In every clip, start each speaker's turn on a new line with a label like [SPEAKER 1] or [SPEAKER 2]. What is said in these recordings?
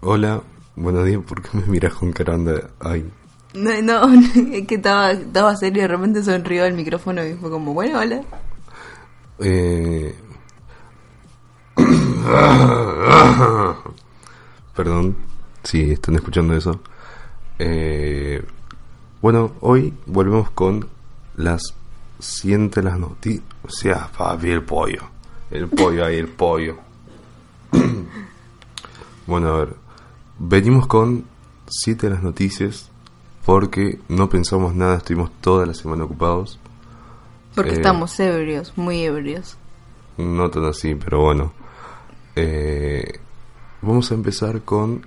[SPEAKER 1] Hola, buenos días, ¿por qué me miras con cara de... Ay,
[SPEAKER 2] No, no, es que estaba, estaba serio y de repente sonrió el micrófono y fue como, bueno, hola.
[SPEAKER 1] eh... Perdón, si están escuchando eso. Eh... Bueno, hoy volvemos con las siente las noticias. O sea, papi, el pollo. El pollo ahí, el pollo. bueno, a ver. Venimos con siete de las noticias porque no pensamos nada, estuvimos toda la semana ocupados.
[SPEAKER 2] Porque
[SPEAKER 1] Eh.
[SPEAKER 2] estamos ebrios, muy ebrios.
[SPEAKER 1] No tan así, pero bueno. Eh, vamos a empezar con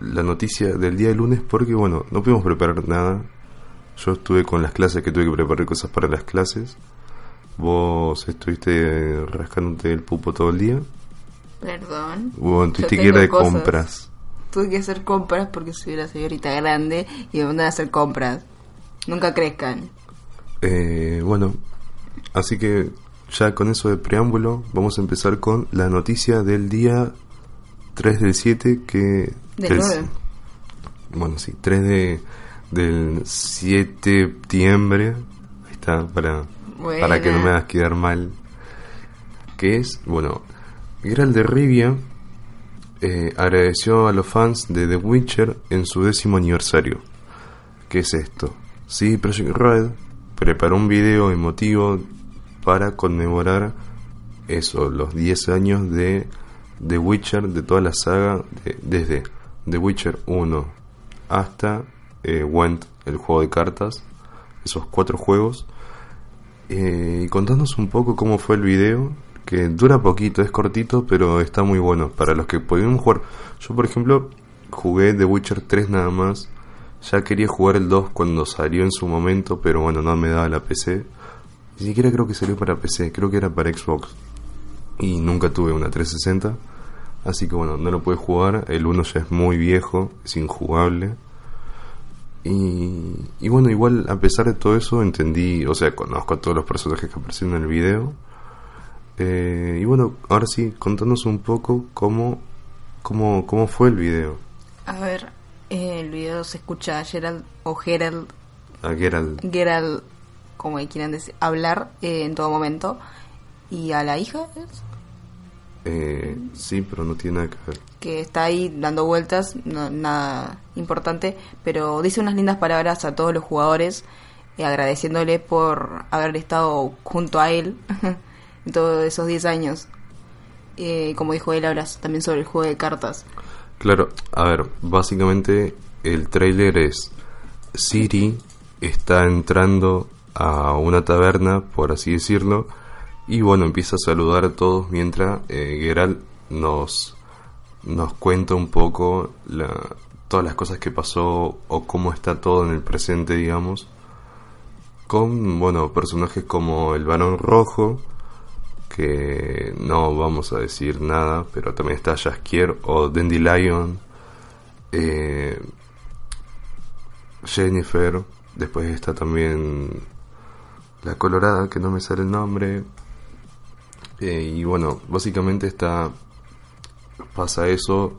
[SPEAKER 1] la noticia del día de lunes porque, bueno, no pudimos preparar nada. Yo estuve con las clases que tuve que preparar cosas para las clases. Vos estuviste rascándote el pupo todo el día.
[SPEAKER 2] Perdón.
[SPEAKER 1] Bueno, tuviste que ir de
[SPEAKER 2] cosas.
[SPEAKER 1] compras.
[SPEAKER 2] Tuve que hacer compras porque soy una señorita grande y me mandan a hacer compras. Nunca crezcan.
[SPEAKER 1] Eh, bueno, así que ya con eso de preámbulo, vamos a empezar con la noticia del día 3 del 7 que...
[SPEAKER 2] Del 9.
[SPEAKER 1] Bueno, sí, 3 de, del 7 de septiembre. Ahí está, para, para que no me hagas quedar mal. Que es, bueno, Geralt de Rivia eh, agradeció a los fans de The Witcher en su décimo aniversario. ¿Qué es esto? Sí, Project Red preparó un video emotivo para conmemorar eso, los 10 años de The Witcher, de toda la saga, de- desde The Witcher 1 hasta eh, Went, el juego de cartas, esos cuatro juegos. Eh, y contanos un poco cómo fue el video, que dura poquito, es cortito, pero está muy bueno para los que pudieron jugar. Yo, por ejemplo, jugué The Witcher 3 nada más. Ya quería jugar el 2 cuando salió en su momento, pero bueno, no me daba la PC. Ni siquiera creo que salió para PC, creo que era para Xbox. Y nunca tuve una 360. Así que bueno, no lo pude jugar. El 1 ya es muy viejo, es injugable. Y, bueno, igual a pesar de todo eso entendí, o sea, conozco a todos los personajes que aparecieron en el video. Eh, y bueno, ahora sí, contanos un poco cómo, cómo, cómo fue el video.
[SPEAKER 2] A ver, eh, el video se escucha a Gerald o Gerald,
[SPEAKER 1] A Geralt.
[SPEAKER 2] Gerald, como quieran decir, hablar eh, en todo momento. Y a la hija, ¿es?
[SPEAKER 1] Eh, sí, pero no tiene nada que ver.
[SPEAKER 2] que está ahí dando vueltas, no- nada importante, pero dice unas lindas palabras a todos los jugadores, eh, agradeciéndole por haber estado junto a él en todos esos 10 años. Eh, como dijo él, habla también sobre el juego de cartas.
[SPEAKER 1] Claro, a ver, básicamente el trailer es Siri está entrando a una taberna, por así decirlo, y bueno, empieza a saludar a todos mientras eh, nos, nos cuenta un poco la, todas las cosas que pasó o cómo está todo en el presente, digamos, con, bueno, personajes como el Barón Rojo, que no vamos a decir nada, pero también está Jaskier o Dandelion, eh, Jennifer, después está también la Colorada, que no me sale el nombre, eh, y bueno, básicamente está pasa eso,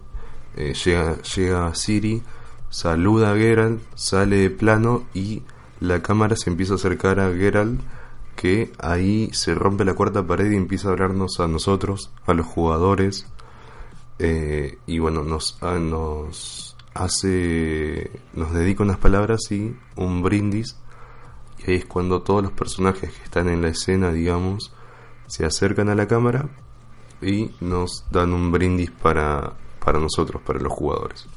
[SPEAKER 1] eh, llega, llega Siri, saluda a Geralt, sale de plano y la cámara se empieza a acercar a Geralt, que ahí se rompe la cuarta pared y empieza a hablarnos a nosotros, a los jugadores, eh, y bueno, nos, ah, nos hace, nos dedica unas palabras y un brindis, y ahí es cuando todos los personajes que están en la escena, digamos, se acercan a la cámara y nos dan un brindis para, para nosotros, para los jugadores.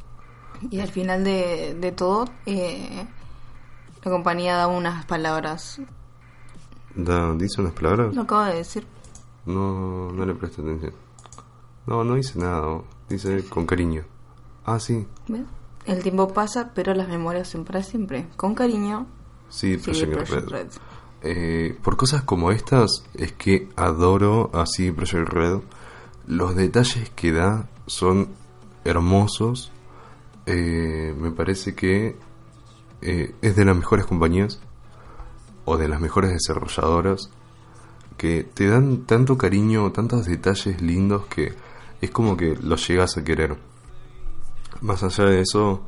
[SPEAKER 2] Y al final de, de todo, eh, la compañía da unas palabras.
[SPEAKER 1] Da, ¿Dice unas palabras?
[SPEAKER 2] Lo acabo de decir.
[SPEAKER 1] No, no le presté atención. No, no dice nada. Dice con cariño. Ah, sí.
[SPEAKER 2] ¿Ves? El tiempo pasa, pero las memorias son para siempre. Con cariño,
[SPEAKER 1] Sí, Project
[SPEAKER 2] Project
[SPEAKER 1] Red.
[SPEAKER 2] Red.
[SPEAKER 1] Eh, por cosas como estas es que adoro así Project Red. Los detalles que da son hermosos. Eh, me parece que eh, es de las mejores compañías o de las mejores desarrolladoras que te dan tanto cariño, tantos detalles lindos que es como que los llegas a querer. Más allá de eso,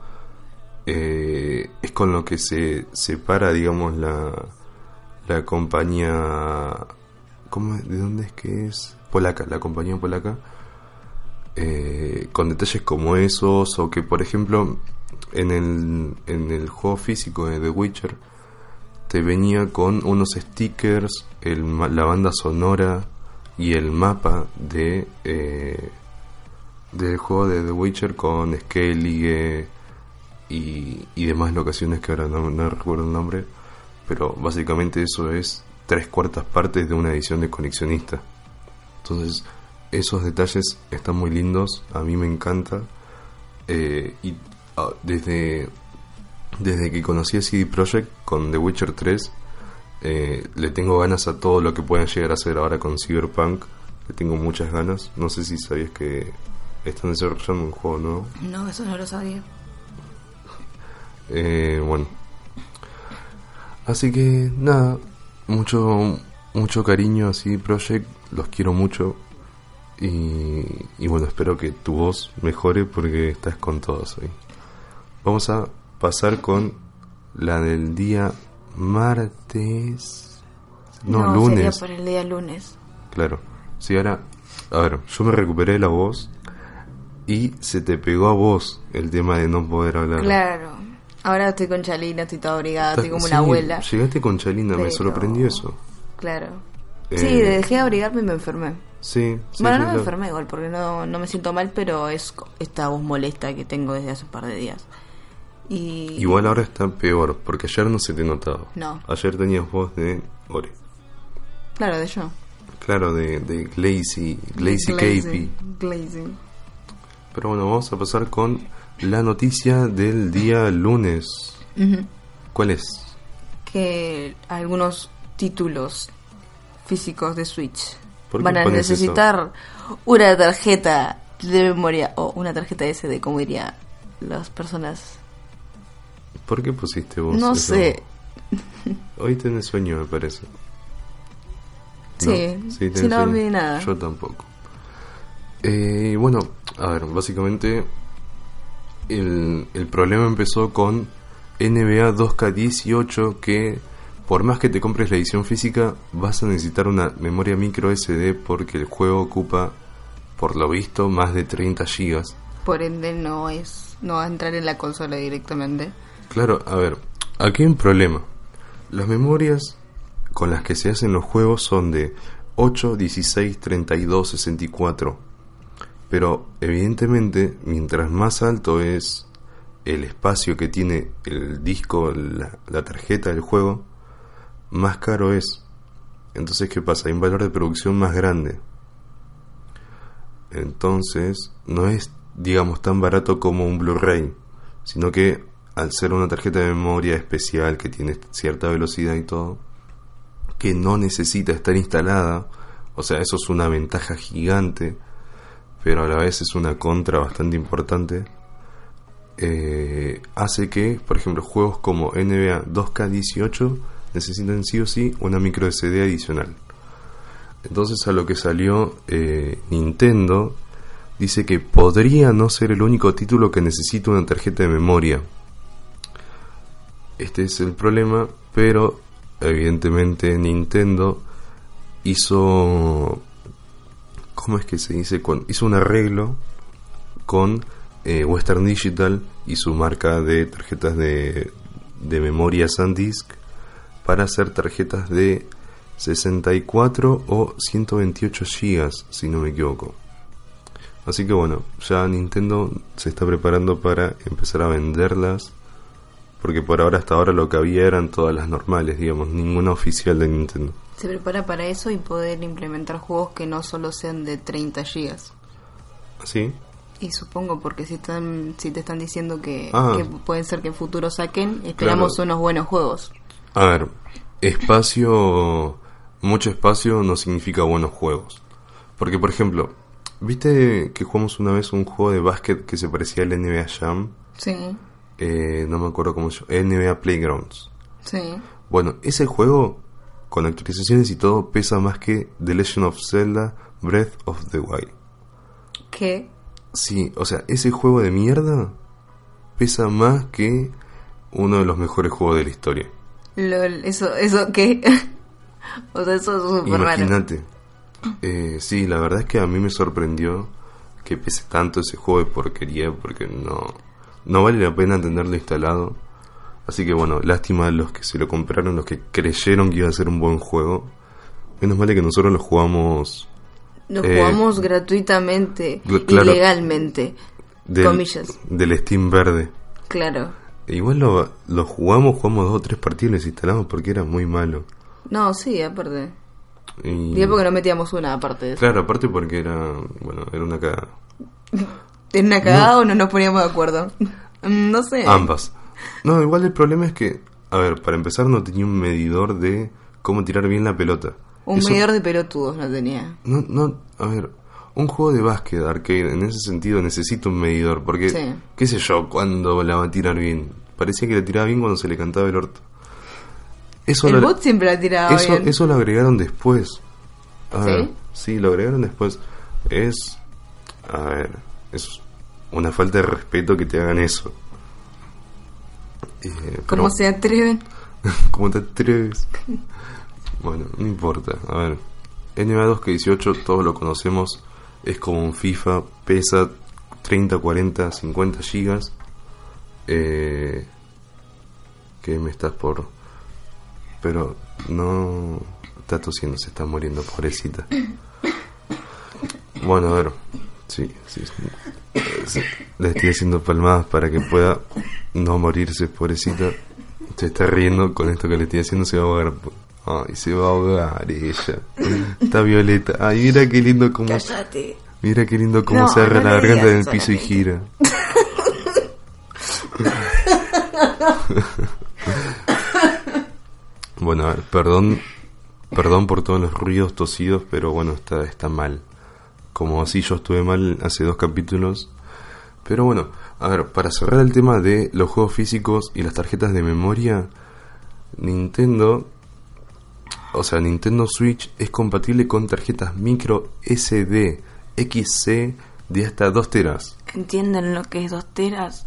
[SPEAKER 1] eh, es con lo que se separa, digamos, la, la compañía. ¿cómo? ¿De dónde es que es? Polaca, la compañía polaca. eh, con detalles como esos, o que, por ejemplo, en el, en el juego físico de The Witcher, te venía con unos stickers, la banda sonora y el mapa de. eh, del juego de The Witcher con Skellige y, y demás locaciones que ahora no, no recuerdo el nombre, pero básicamente eso es tres cuartas partes de una edición de coleccionista. Entonces, esos detalles están muy lindos, a mí me encanta. eh, y ah, desde, desde que conocí a CD Projekt con The Witcher 3, eh, le tengo ganas a todo lo que puedan llegar a hacer ahora con Cyberpunk. Le tengo muchas ganas. No sé si sabías que están desarrollando un juego nuevo.
[SPEAKER 2] No, eso no lo sabía.
[SPEAKER 1] Eh, bueno. Así que nada, mucho mucho cariño así Project, los quiero mucho y, y bueno, espero que tu voz mejore porque estás con todos hoy. Vamos a pasar con la del día martes. No,
[SPEAKER 2] Sería
[SPEAKER 1] lunes.
[SPEAKER 2] por el día lunes.
[SPEAKER 1] Claro. Sí, ahora, a ver, yo me recuperé la voz y se te pegó a vos el tema de no poder hablar.
[SPEAKER 2] Claro. Ahora estoy con Chalina, estoy toda abrigada, estoy como
[SPEAKER 1] Sí,
[SPEAKER 2] una abuela.
[SPEAKER 1] Llegaste con Chalina, me sorprendió eso.
[SPEAKER 2] Claro.
[SPEAKER 1] Eh,
[SPEAKER 2] Sí, dejé de abrigarme y me enfermé.
[SPEAKER 1] Sí, sí,
[SPEAKER 2] bueno, no me enfermé igual, porque no, no me siento mal, pero es esta voz molesta que tengo desde hace un par de días. Y...
[SPEAKER 1] Igual ahora está peor, porque ayer no se te notaba.
[SPEAKER 2] No.
[SPEAKER 1] Ayer tenías voz de Ore.
[SPEAKER 2] Claro, de yo.
[SPEAKER 1] Claro, de, de Glazy, Glazy Capey.
[SPEAKER 2] Glazy.
[SPEAKER 1] Pero bueno, vamos a pasar con la noticia del día lunes.
[SPEAKER 2] Ujú.
[SPEAKER 1] ¿Cuál es?
[SPEAKER 2] Que algunos títulos físicos de Switch
[SPEAKER 1] ¿Por qué
[SPEAKER 2] van a
[SPEAKER 1] eso?
[SPEAKER 2] necesitar una tarjeta de memoria o una tarjeta SD, como dirían las personas.
[SPEAKER 1] ¿Por qué pusiste vos?
[SPEAKER 2] no
[SPEAKER 1] eso?
[SPEAKER 2] sé.
[SPEAKER 1] Hoy tenés sueño, me parece.
[SPEAKER 2] Sí,
[SPEAKER 1] ¿No? tenés
[SPEAKER 2] no dormí nada.
[SPEAKER 1] Yo tampoco. Eh, bueno, a ver, básicamente el, el problema empezó con NBA 2K18 que por más que te compres la edición física vas a necesitar una memoria micro SD porque el juego ocupa por lo visto más de 30 gigas.
[SPEAKER 2] Por ende no es no va a entrar en la consola directamente.
[SPEAKER 1] Claro, a ver, aquí hay un problema. Las memorias con las que se hacen los juegos son de 8, 16, 32, 64. Pero evidentemente, mientras más alto es el espacio que tiene el disco, la, tarjeta del juego, más caro es. Entonces, ¿qué pasa? Hay un valor de producción más grande. Entonces, no es, digamos, tan barato como un Blu-ray, sino que al ser una tarjeta de memoria especial que tiene cierta velocidad y todo, que no necesita estar instalada, o sea, eso es una ventaja gigante, pero a la vez es una contra bastante importante, eh, hace que, por ejemplo, juegos como NBA 2K18 necesitan sí o sí una micro SD adicional. Entonces a lo que salió eh, Nintendo dice que podría no ser el único título que necesita una tarjeta de memoria. Este es el problema, pero evidentemente Nintendo hizo ¿cómo es que se dice? Hizo un arreglo con eh, Western Digital y su marca de tarjetas de, de memoria SanDisk para hacer tarjetas de 64 o 128 gigas, si no me equivoco. Así que bueno, ya Nintendo se está preparando para empezar a venderlas. Porque por ahora, hasta ahora, lo que había eran todas las normales, digamos, ninguna oficial de Nintendo.
[SPEAKER 2] Se prepara para eso y poder implementar juegos que no solo sean de 30 gigas.
[SPEAKER 1] ¿Sí?
[SPEAKER 2] Y supongo porque si están si te están diciendo que,
[SPEAKER 1] Ah.
[SPEAKER 2] que pueden ser que en futuro saquen, esperamos
[SPEAKER 1] Claro.
[SPEAKER 2] unos buenos juegos.
[SPEAKER 1] A ver, espacio, mucho espacio no significa buenos juegos. Porque, por ejemplo, ¿viste que jugamos una vez un juego de básquet que se parecía al NBA Jam?
[SPEAKER 2] Sí,
[SPEAKER 1] Eh, no me acuerdo cómo se llama, NBA Playgrounds.
[SPEAKER 2] sí.
[SPEAKER 1] Bueno, ese juego, con actualizaciones y todo, pesa más que The Legend of Zelda Breath of the Wild.
[SPEAKER 2] ¿Qué?
[SPEAKER 1] Sí, o sea, ese juego de mierda pesa más que uno de los mejores juegos de la historia.
[SPEAKER 2] Lol, eso, eso qué? o sea, eso es súper raro.
[SPEAKER 1] Imagínate. Eh, sí, la verdad es que a mí me sorprendió que pese tanto ese juego de porquería porque no, no vale la pena tenerlo instalado. Así que bueno, lástima a los que se lo compraron, los que creyeron que iba a ser un buen juego. Menos mal que nosotros lo jugamos
[SPEAKER 2] Lo
[SPEAKER 1] Eh,
[SPEAKER 2] jugamos gratuitamente,
[SPEAKER 1] cl- claro.
[SPEAKER 2] ilegalmente.
[SPEAKER 1] del,
[SPEAKER 2] Comillas.
[SPEAKER 1] del Steam verde.
[SPEAKER 2] Claro.
[SPEAKER 1] E igual lo, lo jugamos, jugamos dos o tres partidas y instalamos porque era muy malo.
[SPEAKER 2] No, sí, aparte.
[SPEAKER 1] Y,
[SPEAKER 2] Digo porque no metíamos una aparte de eso.
[SPEAKER 1] claro, aparte porque era, bueno, era una cagada.
[SPEAKER 2] ¿En una cagada o no nos poníamos de acuerdo? Mm, no sé.
[SPEAKER 1] Ambas. No, igual el problema es que, a ver, para empezar no tenía un medidor de cómo tirar bien la pelota.
[SPEAKER 2] Un
[SPEAKER 1] Eso-
[SPEAKER 2] medidor de pelotudos no tenía.
[SPEAKER 1] No, no, a ver, un juego de básquet arcade en ese sentido necesita un medidor, porque,
[SPEAKER 2] Sí.
[SPEAKER 1] qué sé yo, cuando la va a tirar bien. Parecía que la tiraba bien cuando se le cantaba el orto. Eso,
[SPEAKER 2] El
[SPEAKER 1] lo,
[SPEAKER 2] bot siempre la tiraba
[SPEAKER 1] eso,
[SPEAKER 2] bien.
[SPEAKER 1] eso lo agregaron después. A
[SPEAKER 2] ¿Sí?
[SPEAKER 1] ver, sí, lo agregaron después. Es, a ver, es una falta de respeto que te hagan eso. Eh,
[SPEAKER 2] ¿Cómo
[SPEAKER 1] pero-
[SPEAKER 2] se atreven?
[SPEAKER 1] ¿Cómo te atreves? Bueno, no importa. A ver, NBA 2K18 todos lo conocemos. Es como un FIFA, pesa 30, 40, 50 gigas. Eh, que me estás por... Pero no... Está tosiendo, se está muriendo, pobrecita. Bueno, a ver. Sí, sí. sí. Le estoy haciendo palmadas para que pueda no morirse, pobrecita. Se está riendo con esto que le estoy haciendo, se va a ahogar. Ay, se va a ahogar ella. Está violeta. Ay, mira qué lindo como...
[SPEAKER 2] Cállate.
[SPEAKER 1] Mira qué lindo cómo
[SPEAKER 2] No,
[SPEAKER 1] se agarra
[SPEAKER 2] no
[SPEAKER 1] la garganta
[SPEAKER 2] digas
[SPEAKER 1] del piso y gira. bueno, a ver, perdón, perdón por todos los ruidos tosidos, pero bueno, está, está mal. Como así yo estuve mal hace dos capítulos. Pero bueno, a ver, para cerrar el tema de los juegos físicos y las tarjetas de memoria, Nintendo, o sea, Nintendo Switch es compatible con tarjetas micro SD XC de hasta 2 teras.
[SPEAKER 2] ¿Entienden lo que es dos teras?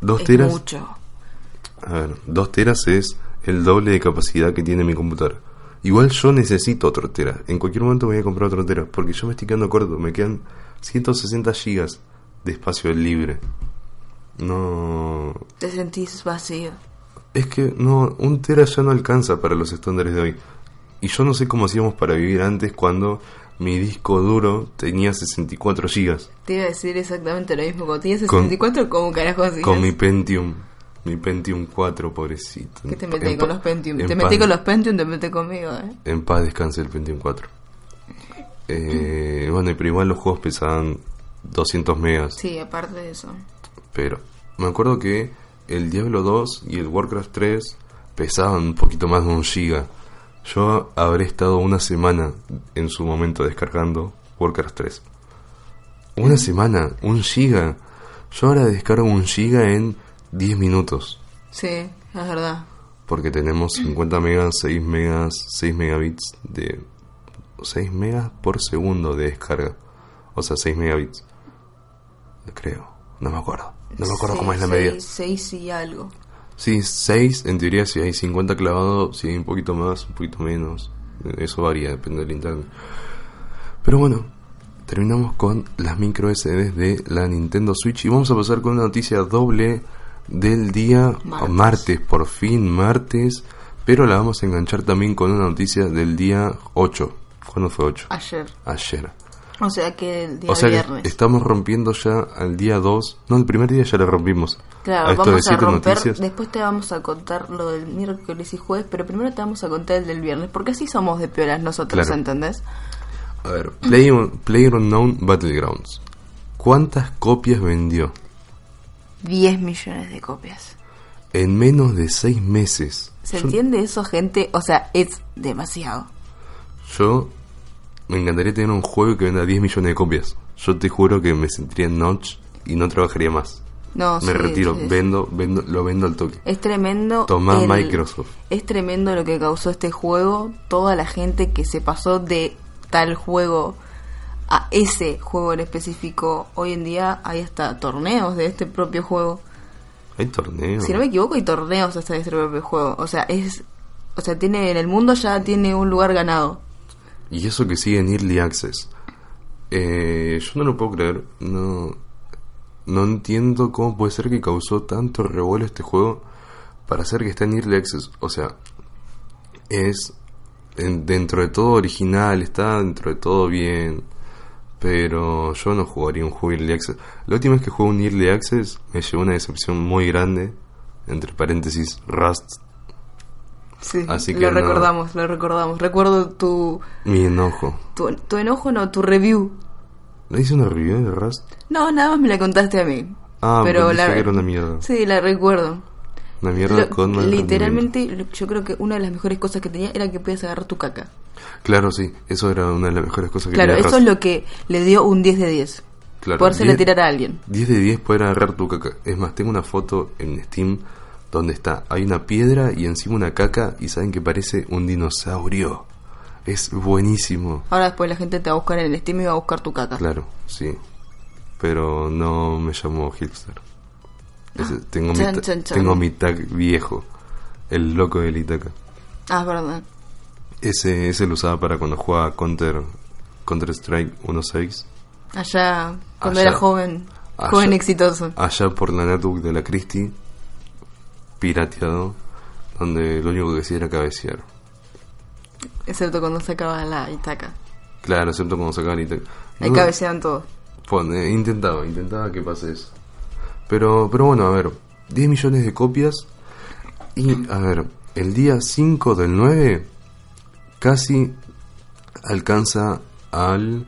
[SPEAKER 1] 2
[SPEAKER 2] es
[SPEAKER 1] teras,
[SPEAKER 2] mucho.
[SPEAKER 1] a ver, 2 teras es el doble de capacidad que tiene mi computadora. Igual yo necesito otro tera. En cualquier momento voy a comprar otro tera. Porque yo me estoy quedando corto. Me quedan 160 gigas de espacio libre. No.
[SPEAKER 2] Te sentís vacío.
[SPEAKER 1] Es que no, un tera ya no alcanza para los estándares de hoy. Y yo no sé cómo hacíamos para vivir antes cuando mi disco duro tenía 64 gigas.
[SPEAKER 2] Te iba a decir exactamente lo mismo. Cuando tenías
[SPEAKER 1] Con-
[SPEAKER 2] 64, ¿cómo carajo hacías?
[SPEAKER 1] Con mi Pentium. Mi Pentium 4, pobrecito.
[SPEAKER 2] ¿Qué te metí con los Pentium?
[SPEAKER 1] en
[SPEAKER 2] Te metí con los Pentium, te metí conmigo, ¿eh?
[SPEAKER 1] En paz descanse el Pentium 4. Eh, bueno, pero igual los juegos pesaban 200 megas.
[SPEAKER 2] Sí, aparte de eso.
[SPEAKER 1] Pero me acuerdo que el Diablo 2 y el Warcraft 3 pesaban un poquito más de un giga. Yo habré estado una semana en su momento descargando Warcraft 3. Una semana, un giga. Yo ahora descargo un giga en 10 minutos.
[SPEAKER 2] Sí, es verdad.
[SPEAKER 1] Porque tenemos 50 megas, 6 megas, 6 megabits de... 6 megas por segundo de descarga. O sea, 6 megabits. Creo. No me acuerdo. No me acuerdo cómo es la
[SPEAKER 2] seis-
[SPEAKER 1] medida.
[SPEAKER 2] seis y algo.
[SPEAKER 1] Sí, 6 en teoría si hay 50 clavados, si hay un poquito más, un poquito menos. Eso varía, depende del internet. Pero bueno, terminamos con las micro SD de la Nintendo Switch y vamos a pasar con una noticia doble del día
[SPEAKER 2] Martes.
[SPEAKER 1] martes, por fin martes, pero la vamos a enganchar también con una noticia del día 8. ¿Cuándo fue 8?
[SPEAKER 2] Ayer.
[SPEAKER 1] Ayer.
[SPEAKER 2] O sea que el día
[SPEAKER 1] O sea
[SPEAKER 2] viernes.
[SPEAKER 1] que estamos rompiendo ya al día 2. No, el primer día ya la rompimos.
[SPEAKER 2] Claro,
[SPEAKER 1] esto de
[SPEAKER 2] vamos a romper.
[SPEAKER 1] noticias.
[SPEAKER 2] Después te vamos a contar lo del miércoles y jueves, pero primero te vamos a contar el del viernes, porque así somos de piolas nosotros,
[SPEAKER 1] Claro.
[SPEAKER 2] ¿entendés?
[SPEAKER 1] A ver, Play, PlayerUnknown Battlegrounds. ¿Cuántas copias vendió?
[SPEAKER 2] 10 millones de copias.
[SPEAKER 1] En menos de seis meses.
[SPEAKER 2] ¿Se
[SPEAKER 1] Yo-
[SPEAKER 2] entiende eso, gente? O sea, es demasiado.
[SPEAKER 1] Yo me encantaría tener un juego que venda 10 millones de copias. Yo te juro que me sentiría en notch y no trabajaría más.
[SPEAKER 2] No,
[SPEAKER 1] me
[SPEAKER 2] sí,
[SPEAKER 1] retiro,
[SPEAKER 2] sí, sí.
[SPEAKER 1] vendo, vendo, lo vendo al toque.
[SPEAKER 2] Es tremendo.
[SPEAKER 1] Tomá
[SPEAKER 2] el-
[SPEAKER 1] Microsoft.
[SPEAKER 2] Es tremendo lo que causó este juego. Toda la gente que se pasó de tal juego a ese juego en específico. Hoy en día hay hasta torneos de este propio juego.
[SPEAKER 1] Hay torneos.
[SPEAKER 2] Si no me equivoco, hay torneos hasta de este propio juego. O sea, es. O sea, tiene en el mundo ya tiene un lugar ganado.
[SPEAKER 1] Y eso que sigue en Early Access. Eh, yo no lo puedo creer. No, no entiendo cómo puede ser que causó tanto revuelo este juego para hacer que esté en Early Access. O sea, es en- dentro de todo original, está dentro de todo bien. Pero yo no jugaría un juego Early Access. La última vez que jugué un Early Access me llevó una decepción muy grande. Entre paréntesis, Rust.
[SPEAKER 2] Sí,
[SPEAKER 1] Así que
[SPEAKER 2] lo
[SPEAKER 1] no.
[SPEAKER 2] recordamos, lo recordamos. Recuerdo tu,
[SPEAKER 1] Mi enojo.
[SPEAKER 2] tu, tu enojo, no, tu review.
[SPEAKER 1] ¿Le hice una review de Rust?
[SPEAKER 2] No, nada más me la contaste a mí.
[SPEAKER 1] Ah,
[SPEAKER 2] pero
[SPEAKER 1] pero
[SPEAKER 2] la
[SPEAKER 1] que era una mierda.
[SPEAKER 2] Sí, la recuerdo.
[SPEAKER 1] Una mierda
[SPEAKER 2] Lo-
[SPEAKER 1] con
[SPEAKER 2] literalmente, yo creo que una de las mejores cosas que tenía era que podías agarrar tu caca.
[SPEAKER 1] Claro, sí, eso era una de las mejores cosas que
[SPEAKER 2] Claro,
[SPEAKER 1] tenía
[SPEAKER 2] eso es lo que le dio un 10 de 10.
[SPEAKER 1] Claro,
[SPEAKER 2] Podérsela
[SPEAKER 1] 10
[SPEAKER 2] tirar a alguien.
[SPEAKER 1] 10 de 10 poder agarrar tu caca. Es más, tengo una foto en Steam donde está, hay una piedra y encima una caca y saben que parece un dinosaurio. Es buenísimo.
[SPEAKER 2] Ahora después la gente te va a buscar en el Steam y va a buscar tu caca.
[SPEAKER 1] Claro, sí. Pero no me llamo Hipster. Ese- tengo, mi
[SPEAKER 2] Chan,
[SPEAKER 1] ta-
[SPEAKER 2] chan, chan.
[SPEAKER 1] tengo mi tag viejo. El loco del Itaca.
[SPEAKER 2] Ah, verdad.
[SPEAKER 1] Ese, ese lo usaba para cuando jugaba Counter, Counter Strike 1.6.
[SPEAKER 2] Allá, cuando
[SPEAKER 1] Allá.
[SPEAKER 2] era joven,
[SPEAKER 1] Allá.
[SPEAKER 2] joven exitoso.
[SPEAKER 1] allá por la netbook de la Christie, pirateado, donde lo único que hacía era cabecear.
[SPEAKER 2] Excepto cuando sacaba la Itaca.
[SPEAKER 1] Claro, excepto cuando sacaba el Itaca.
[SPEAKER 2] Ahí
[SPEAKER 1] No,
[SPEAKER 2] cabeceaban todos.
[SPEAKER 1] intentaba, intentaba que pase eso. Pero, pero bueno, a ver, 10 millones de copias y, a ver, el día 5 del 9 casi alcanza al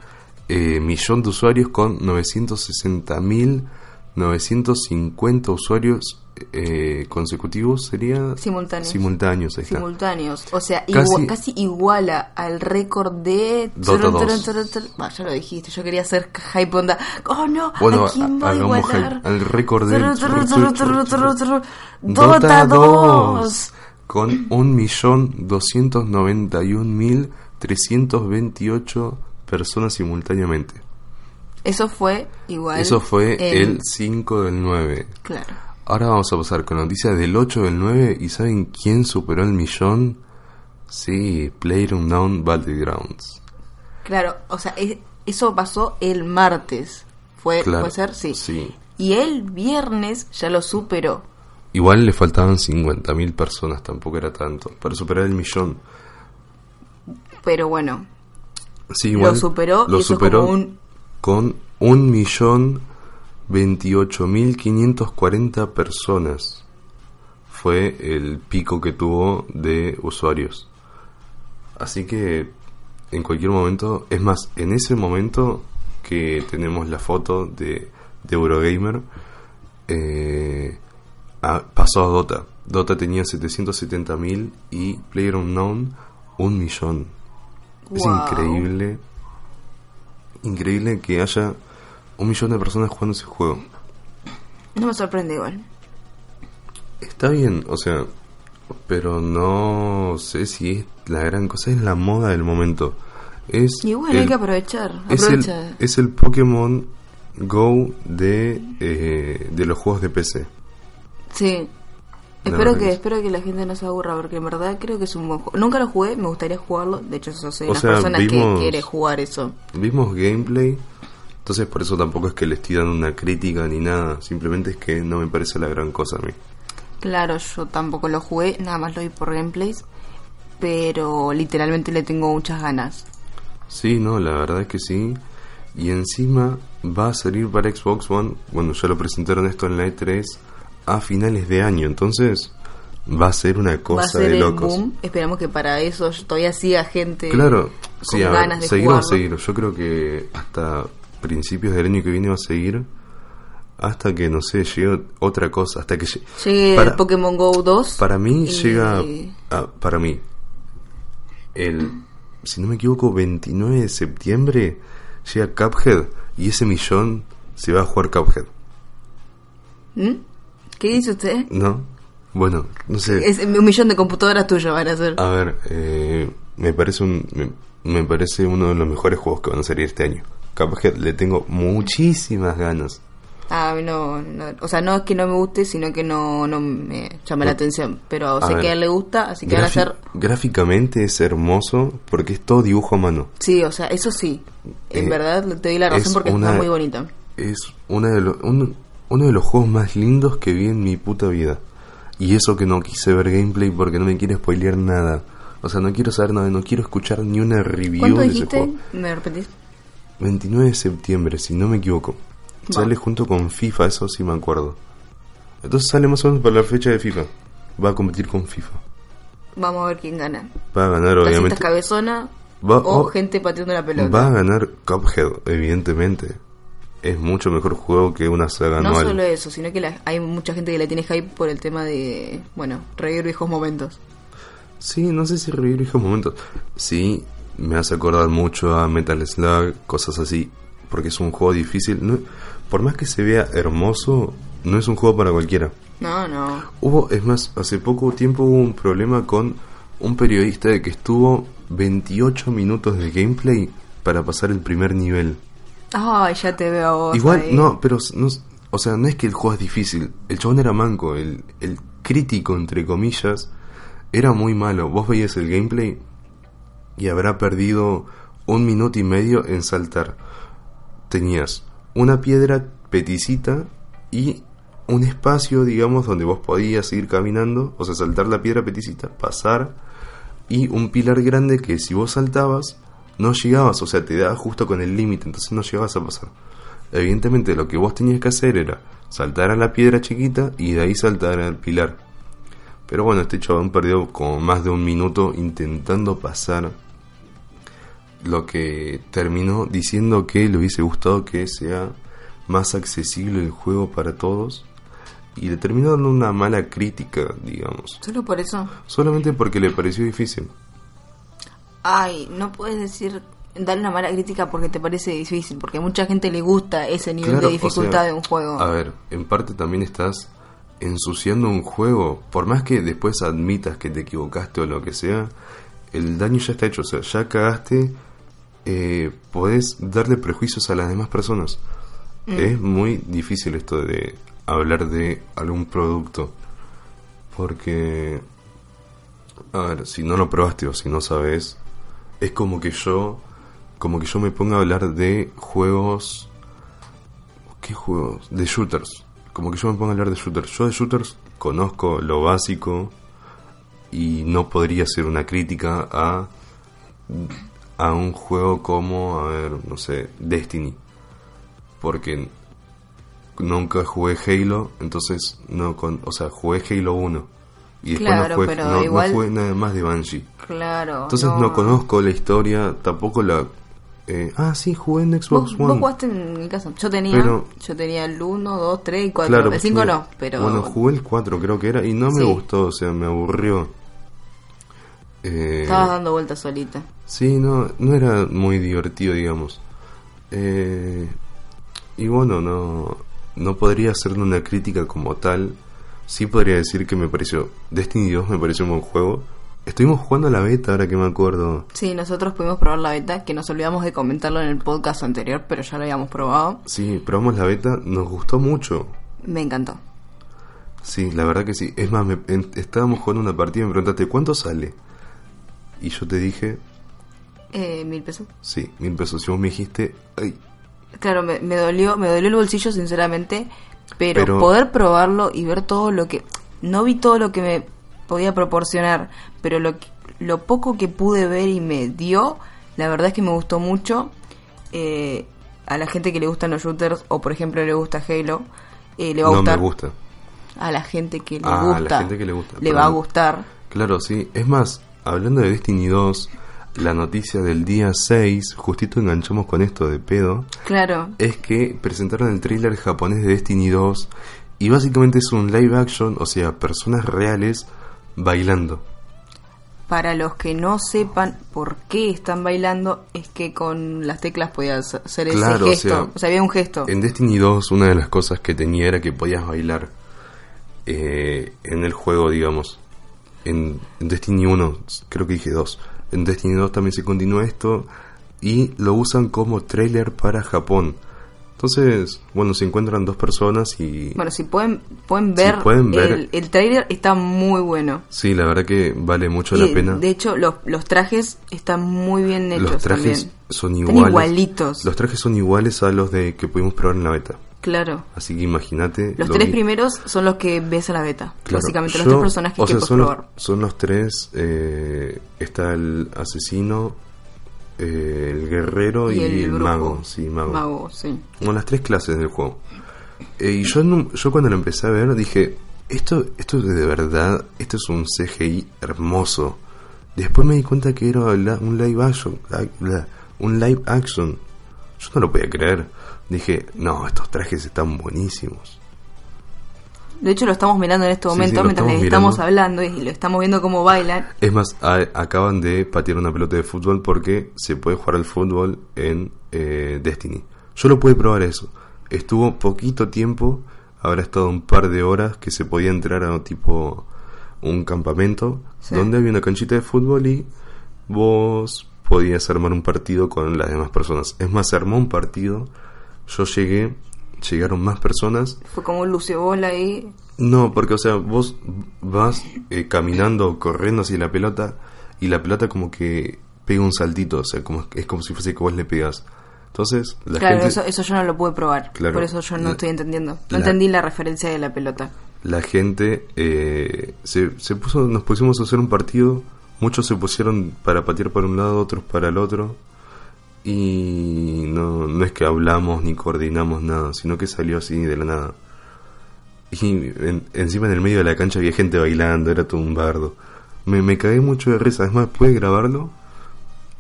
[SPEAKER 1] eh, millón de usuarios con 960.950 usuarios eh, consecutivos, sería
[SPEAKER 2] Simultáneos.
[SPEAKER 1] simultáneos, ahí está.
[SPEAKER 2] Simultáneos. O sea,
[SPEAKER 1] Casi-
[SPEAKER 2] igua- casi iguala al récord de...
[SPEAKER 1] Dota 2.
[SPEAKER 2] Bah, ya lo dijiste, yo quería hacer hype onda. Oh no,
[SPEAKER 1] Bueno,
[SPEAKER 2] ¿a quién va a igualar?
[SPEAKER 1] al récord de
[SPEAKER 2] Dota
[SPEAKER 1] Dota
[SPEAKER 2] 2.
[SPEAKER 1] 2 con 1.291.328 personas simultáneamente.
[SPEAKER 2] Eso fue igual.
[SPEAKER 1] Eso fue
[SPEAKER 2] en-
[SPEAKER 1] el 5 del 9.
[SPEAKER 2] Claro.
[SPEAKER 1] Ahora vamos a pasar con noticias del 8 del 9 y ¿saben quién superó el millón? Sí, PlayerUnknown Battlegrounds.
[SPEAKER 2] Claro, o sea, es- eso pasó el martes. ¿Fue,
[SPEAKER 1] Claro,
[SPEAKER 2] ¿Puede ser? Sí.
[SPEAKER 1] sí.
[SPEAKER 2] Y el viernes ya lo superó.
[SPEAKER 1] Igual le faltaban 50.000 personas, tampoco era tanto, para superar el millón.
[SPEAKER 2] Pero bueno,
[SPEAKER 1] Sí, igual
[SPEAKER 2] lo superó
[SPEAKER 1] lo
[SPEAKER 2] y
[SPEAKER 1] superó
[SPEAKER 2] es como un...
[SPEAKER 1] con un millón veintiocho mil quinientos cuarenta personas. Fue el pico que tuvo de usuarios. Así que en cualquier momento, es más, en ese momento que tenemos la foto de, de Eurogamer, eh, pasó a Dota. Dota tenía 770.000 y PlayerUnknown un millón. Es increíble. Increíble que haya un millón de personas jugando ese juego.
[SPEAKER 2] No me sorprende igual.
[SPEAKER 1] Está bien, o sea, pero no sé si es la gran cosa, es la moda del momento. Es
[SPEAKER 2] Y bueno, hay
[SPEAKER 1] el-
[SPEAKER 2] que aprovechar.
[SPEAKER 1] es el, es el Pokémon Go de, eh, de los juegos de PC.
[SPEAKER 2] Sí. Espero que, espero que la gente no se aburra, porque en verdad creo que es un buen juego. Nunca lo jugué, me gustaría jugarlo. De hecho, yo soy una persona que quiere jugar eso.
[SPEAKER 1] Vimos gameplay, entonces por eso tampoco es que le estoy dando una crítica ni nada, simplemente es que no me parece la gran cosa a mí.
[SPEAKER 2] Claro, yo tampoco lo jugué, nada más lo vi por gameplays. Pero literalmente le tengo muchas ganas.
[SPEAKER 1] Sí, no, la verdad es que sí. Y encima va a salir para Xbox One, bueno, ya lo presentaron esto en la E3, a finales de año. Entonces va a ser una
[SPEAKER 2] Va a
[SPEAKER 1] cosa
[SPEAKER 2] ser
[SPEAKER 1] de
[SPEAKER 2] el
[SPEAKER 1] locos.
[SPEAKER 2] boom. Esperamos que para eso todavía siga gente.
[SPEAKER 1] Claro,
[SPEAKER 2] con
[SPEAKER 1] sí, a
[SPEAKER 2] ganas
[SPEAKER 1] ver,
[SPEAKER 2] de
[SPEAKER 1] seguir o
[SPEAKER 2] jugarlo.
[SPEAKER 1] seguir. Yo creo que hasta principios del año que viene va a seguir hasta que, no sé, llegue otra cosa, hasta que llegue...
[SPEAKER 2] Llegue
[SPEAKER 1] Para-
[SPEAKER 2] el Pokémon Go 2.
[SPEAKER 1] Para mí
[SPEAKER 2] y-
[SPEAKER 1] llega, a- para mí, el, si no me equivoco, 29 de septiembre llega Cuphead y ese millón se va a jugar Cuphead,
[SPEAKER 2] ¿Mm? ¿Qué dice usted?
[SPEAKER 1] ¿no? Bueno, no sé.
[SPEAKER 2] Es un millón de computadoras tuyas van a ser.
[SPEAKER 1] A ver, eh, me parece un, me, me parece uno de los mejores juegos que van a salir este año. Cuphead le tengo muchísimas ganas.
[SPEAKER 2] Ah, a mí no, no- o sea, no es que no me guste, sino que no, no me llama la atención. Pero sé
[SPEAKER 1] ver,
[SPEAKER 2] que a él le gusta, así que van a ser...
[SPEAKER 1] Gráficamente es hermoso porque es todo dibujo a mano.
[SPEAKER 2] Sí, o sea, eso sí. En
[SPEAKER 1] Eh,
[SPEAKER 2] verdad te doy la razón
[SPEAKER 1] es
[SPEAKER 2] porque
[SPEAKER 1] una-
[SPEAKER 2] está muy bonito.
[SPEAKER 1] Es uno de, los, uno, uno de los juegos más lindos que vi en mi puta vida. Y eso que no quise ver gameplay porque no me quiere spoilear nada. O sea, no quiero saber nada, no quiero escuchar ni una review
[SPEAKER 2] ¿Cuánto
[SPEAKER 1] de ese
[SPEAKER 2] dijiste?
[SPEAKER 1] juego.
[SPEAKER 2] ¿Me repetís?
[SPEAKER 1] 29 de septiembre, si no me equivoco.
[SPEAKER 2] Va.
[SPEAKER 1] Sale junto con FIFA, eso sí me acuerdo. Entonces sale más o menos para la fecha de FIFA. Va a competir con FIFA.
[SPEAKER 2] Vamos a ver quién gana.
[SPEAKER 1] Va a ganar,
[SPEAKER 2] ¿Tacitas
[SPEAKER 1] obviamente.
[SPEAKER 2] cabezona
[SPEAKER 1] Va-
[SPEAKER 2] o
[SPEAKER 1] o-
[SPEAKER 2] gente pateando la pelota?
[SPEAKER 1] Va a ganar Cuphead, evidentemente. Es mucho mejor juego que una saga
[SPEAKER 2] no
[SPEAKER 1] anual.
[SPEAKER 2] solo eso, sino que la- hay mucha gente que le tiene hype por el tema de, bueno, revivir viejos momentos.
[SPEAKER 1] Sí, no sé si revivir viejos momentos. Sí, me hace acordar mucho a Metal Slug, cosas así, porque es un juego difícil. No- por más que se vea hermoso, no es un juego para cualquiera.
[SPEAKER 2] No, no.
[SPEAKER 1] Hubo, es más, hace poco tiempo hubo un problema con un periodista de que estuvo 28 minutos de gameplay para pasar el primer nivel.
[SPEAKER 2] Ay, ya te veo a vos.
[SPEAKER 1] Igual,
[SPEAKER 2] ahí.
[SPEAKER 1] no, pero no, o sea, no es que el juego es difícil. El chabón era manco, el, el crítico, entre comillas, era muy malo. Vos veías el gameplay y habrá perdido un minuto y medio en saltar. Tenías una piedra peticita y un espacio, digamos, donde vos podías ir caminando, o sea, saltar la piedra peticita, pasar, y un pilar grande que si vos saltabas, no llegabas, o sea, te daba justo con el límite, entonces no llegabas a pasar. Evidentemente lo que vos tenías que hacer era saltar a la piedra chiquita y de ahí saltar al pilar. Pero bueno, este chabón perdió como más de un minuto intentando pasar lo que terminó diciendo que le hubiese gustado que sea más accesible el juego para todos y le terminó dando una mala crítica, digamos,
[SPEAKER 2] Solo por eso.
[SPEAKER 1] solamente porque le pareció difícil.
[SPEAKER 2] Ay, no puedes decir, darle una mala crítica porque te parece difícil, porque a mucha gente le gusta ese nivel
[SPEAKER 1] Claro,
[SPEAKER 2] de
[SPEAKER 1] o
[SPEAKER 2] dificultad
[SPEAKER 1] sea,
[SPEAKER 2] de un juego.
[SPEAKER 1] A ver, en parte también estás ensuciando un juego, por más que después admitas que te equivocaste o lo que sea, el daño ya está hecho, o sea, ya cagaste, eh, podés darle prejuicios a las demás personas.
[SPEAKER 2] Mm.
[SPEAKER 1] Es muy difícil esto de hablar de algún producto, porque, a ver, si no lo probaste o si no sabes, es como que yo, como que yo me ponga a hablar de juegos ¿Qué juegos? De shooters. Como que yo me pongo a hablar de shooters. Yo de shooters conozco lo básico y no podría hacer una crítica a, a un juego como, a ver, no sé, Destiny. Porque nunca jugué Halo, entonces no con, o sea, jugué Halo 1 y después
[SPEAKER 2] Claro,
[SPEAKER 1] no, jugué,
[SPEAKER 2] pero
[SPEAKER 1] no, no
[SPEAKER 2] igual-
[SPEAKER 1] jugué nada más de Bungie.
[SPEAKER 2] claro.
[SPEAKER 1] Entonces no. conozco la historia, tampoco la eh, ah, sí, jugué en
[SPEAKER 2] Vos,
[SPEAKER 1] Xbox
[SPEAKER 2] vos
[SPEAKER 1] One.
[SPEAKER 2] jugaste en mi casa. Yo tenía,
[SPEAKER 1] Pero-
[SPEAKER 2] yo tenía el 1, 2, 3 y 4.
[SPEAKER 1] Claro,
[SPEAKER 2] el 5
[SPEAKER 1] sí.
[SPEAKER 2] no, pero.
[SPEAKER 1] Bueno, jugué el 4 creo que era y no me
[SPEAKER 2] Sí.
[SPEAKER 1] gustó, o sea, me aburrió. Eh,
[SPEAKER 2] Estabas dando vueltas solita.
[SPEAKER 1] sí, no, no era muy divertido, digamos. Eh, y bueno, no, no podría hacerle una crítica como tal. Sí podría decir que me pareció, Destiny 2 me pareció un buen juego. Estuvimos jugando a la beta ahora que me acuerdo.
[SPEAKER 2] Sí, nosotros pudimos probar la beta, que nos olvidamos de comentarlo en el podcast anterior, pero ya lo habíamos probado.
[SPEAKER 1] Sí, probamos la beta, nos gustó mucho.
[SPEAKER 2] Me encantó.
[SPEAKER 1] Sí, la verdad que sí. Es más, me- en- estábamos jugando una partida y me preguntaste, ¿cuánto sale? Y yo te dije,
[SPEAKER 2] Eh, mil pesos.
[SPEAKER 1] sí, mil pesos. Y vos me dijiste, ay,
[SPEAKER 2] Claro, me, me dolió, me dolió el bolsillo sinceramente, pero,
[SPEAKER 1] Pero-
[SPEAKER 2] poder probarlo y ver todo lo que no vi todo lo que me podía proporcionar, pero lo lo poco que pude ver y me dio, la verdad es que me gustó mucho. Eh, a la gente que le gustan los shooters o por ejemplo le gusta Halo, eh, le va a
[SPEAKER 1] no
[SPEAKER 2] gustar.
[SPEAKER 1] me gusta.
[SPEAKER 2] A la gente que le
[SPEAKER 1] Ah, a la
[SPEAKER 2] gusta,
[SPEAKER 1] gente que le gusta,
[SPEAKER 2] le va a gustar.
[SPEAKER 1] Claro, sí. Es más, hablando de Destiny 2, la noticia del día 6, justito enganchamos con esto de pedo,
[SPEAKER 2] Claro.
[SPEAKER 1] es que presentaron el tráiler japonés de Destiny 2 y básicamente es un live action, o sea, personas reales bailando.
[SPEAKER 2] Para los que no sepan por qué están bailando, es que con las teclas podías hacer
[SPEAKER 1] Claro,
[SPEAKER 2] ese gesto.
[SPEAKER 1] sea,
[SPEAKER 2] O sea, había un gesto.
[SPEAKER 1] En Destiny 2 una de las cosas que tenía era que podías bailar eh, en el juego, digamos. En, en Destiny 1, creo que dije 2. En Destiny 2 también se continúa esto y lo usan como trailer para Japón. Entonces, bueno, se encuentran dos personas y...
[SPEAKER 2] Bueno, si pueden, pueden ver,
[SPEAKER 1] pueden ver-
[SPEAKER 2] El, el trailer está muy bueno.
[SPEAKER 1] Sí, la verdad que vale mucho
[SPEAKER 2] Y,
[SPEAKER 1] la pena.
[SPEAKER 2] De hecho, los, los trajes están muy bien hechos
[SPEAKER 1] Los trajes
[SPEAKER 2] también.
[SPEAKER 1] son
[SPEAKER 2] Están
[SPEAKER 1] iguales.
[SPEAKER 2] igualitos.
[SPEAKER 1] Los trajes son iguales a los de que pudimos probar en la beta.
[SPEAKER 2] Claro.
[SPEAKER 1] Así que imagínate.
[SPEAKER 2] Los
[SPEAKER 1] lo
[SPEAKER 2] tres primeros son los que ves a la beta.
[SPEAKER 1] Claro,
[SPEAKER 2] Básicamente, los
[SPEAKER 1] yo-
[SPEAKER 2] tres personajes
[SPEAKER 1] o
[SPEAKER 2] que puedes
[SPEAKER 1] son
[SPEAKER 2] probar.
[SPEAKER 1] Los, son los tres. eh, está el asesino, eh, el guerrero y, el, mago. Sí, mago.
[SPEAKER 2] Mago, sí.
[SPEAKER 1] Como las tres clases del juego. Eh, y yo, yo cuando lo empecé a ver dije, esto, esto es de verdad, esto es un CGI hermoso. Después me di cuenta que era un live action. un live action. Yo no lo podía creer. Dije, no, estos trajes están buenísimos.
[SPEAKER 2] De hecho, lo estamos mirando en este
[SPEAKER 1] Sí, sí,
[SPEAKER 2] momento
[SPEAKER 1] lo
[SPEAKER 2] mientras
[SPEAKER 1] estamos
[SPEAKER 2] les estamos hablando y lo estamos viendo cómo bailan.
[SPEAKER 1] Es más, a- acaban de patear una pelota de fútbol porque se puede jugar al fútbol en eh, Destiny. Yo lo pude probar eso. Estuvo poquito tiempo, habrá estado un par de horas que se podía entrar a tipo un campamento
[SPEAKER 2] Sí.
[SPEAKER 1] donde había una canchita de fútbol y vos podías armar un partido con las demás personas. Es más, se armó un partido. Yo llegué, llegaron más personas
[SPEAKER 2] Fue como un lucebola ahí.
[SPEAKER 1] no, porque, o sea, vos vas eh, caminando corriendo hacia la pelota y la pelota como que pega un saltito, o sea, como, es como si fuese que vos le pegas. Entonces, la
[SPEAKER 2] claro,
[SPEAKER 1] gente,
[SPEAKER 2] eso, eso yo no lo pude probar.
[SPEAKER 1] Claro.
[SPEAKER 2] Por eso yo no
[SPEAKER 1] La-
[SPEAKER 2] estoy entendiendo. No
[SPEAKER 1] la-
[SPEAKER 2] entendí la referencia de la pelota.
[SPEAKER 1] la gente eh, se, se puso, nos pusimos a hacer un partido, muchos se pusieron para patear para un lado, otros para el otro, y no, no es que hablamos ni coordinamos nada, sino que salió así de la nada. Y en- encima en el medio de la cancha había gente bailando, era todo un bardo. Me, me cagué mucho de risa, es más, pude grabarlo,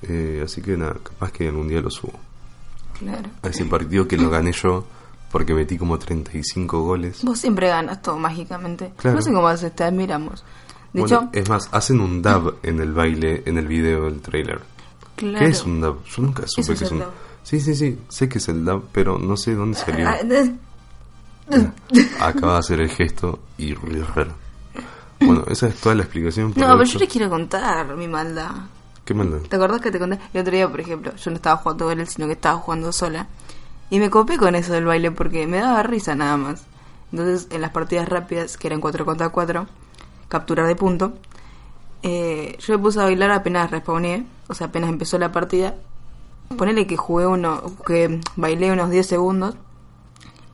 [SPEAKER 1] eh, así que nada, capaz que algún día lo subo.
[SPEAKER 2] Claro.
[SPEAKER 1] A ese partido que lo gané yo, porque metí como 35 goles.
[SPEAKER 2] Vos siempre ganas todo mágicamente.
[SPEAKER 1] Claro.
[SPEAKER 2] No sé cómo haces, te admiramos. De
[SPEAKER 1] Bueno,
[SPEAKER 2] hecho,
[SPEAKER 1] es más, hacen un dub en el baile, en el video del trailer.
[SPEAKER 2] Claro.
[SPEAKER 1] ¿Qué es un dub? Yo nunca supe
[SPEAKER 2] Eso
[SPEAKER 1] que
[SPEAKER 2] es
[SPEAKER 1] es un
[SPEAKER 2] dub.
[SPEAKER 1] Sí, sí, sí, sé que es el dub, pero no sé dónde salió.
[SPEAKER 2] Ah,
[SPEAKER 1] Acaba de hacer el gesto y. Bueno, esa es toda la explicación.
[SPEAKER 2] No, pero yo les quiero contar mi maldad.
[SPEAKER 1] ¿Qué maldad?
[SPEAKER 2] ¿Te acordás que te conté? El otro día, por ejemplo, yo no estaba jugando con él, sino que estaba jugando sola. Y me copé con eso del baile porque me daba risa nada más. Entonces, en las partidas rápidas, que eran 4 contra 4, capturar de punto, eh, yo me puse a bailar apenas respawné, o sea, apenas empezó la partida. Ponele que jugué uno, que bailé unos 10 segundos.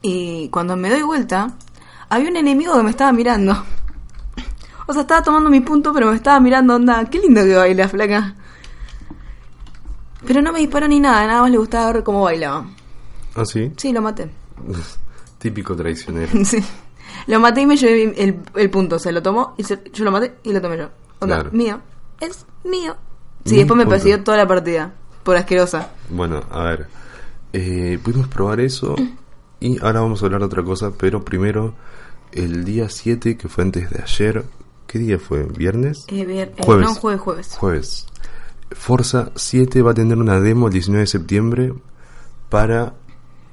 [SPEAKER 2] Y cuando me doy vuelta, había un enemigo que me estaba mirando. O sea, estaba tomando mi punto, pero me estaba mirando, onda, qué lindo que baila, flaca. Pero no me disparó ni nada, nada más le gustaba ver cómo bailaba.
[SPEAKER 1] ¿Ah, sí?
[SPEAKER 2] Sí, lo maté.
[SPEAKER 1] Típico traicionero.
[SPEAKER 2] sí. Lo maté y me llevé el, el punto. Se lo tomó y se- yo lo maté y lo tomé yo. Onda,
[SPEAKER 1] Claro.
[SPEAKER 2] mío. Es mío. Sí,
[SPEAKER 1] Mi
[SPEAKER 2] después me persiguió toda la partida. Por asquerosa.
[SPEAKER 1] Bueno, a ver. Eh, pudimos probar eso y ahora vamos a hablar de otra cosa, pero primero, el día 7, que fue antes de ayer. ¿Qué día fue? ¿Viernes?
[SPEAKER 2] Eh, ver- eh,
[SPEAKER 1] Jueves.
[SPEAKER 2] no, jueves, jueves.
[SPEAKER 1] Jueves. Forza 7 va a tener una demo el 19 de septiembre para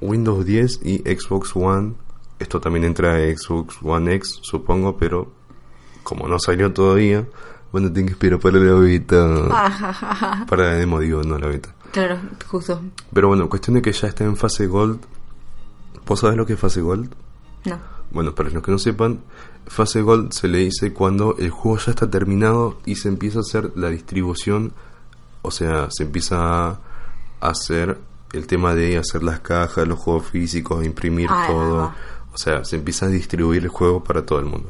[SPEAKER 1] Windows 10 y Xbox One. Esto también entra a Xbox One X, supongo, pero como no salió todavía, bueno, tengo que esperar para la beta. Para la demo, digo, no la beta.
[SPEAKER 2] Claro, justo.
[SPEAKER 1] Pero bueno, cuestión de que ya está en fase Gold. ¿Vos sabés lo que es fase Gold?
[SPEAKER 2] No.
[SPEAKER 1] Bueno, para los que no sepan, fase Gold se le dice cuando el juego ya está terminado y se empieza a hacer la distribución, o sea, se empieza a hacer el tema de hacer las cajas, los juegos físicos, imprimir
[SPEAKER 2] Ah,
[SPEAKER 1] todo, o sea, se empieza a distribuir el juego para todo el mundo.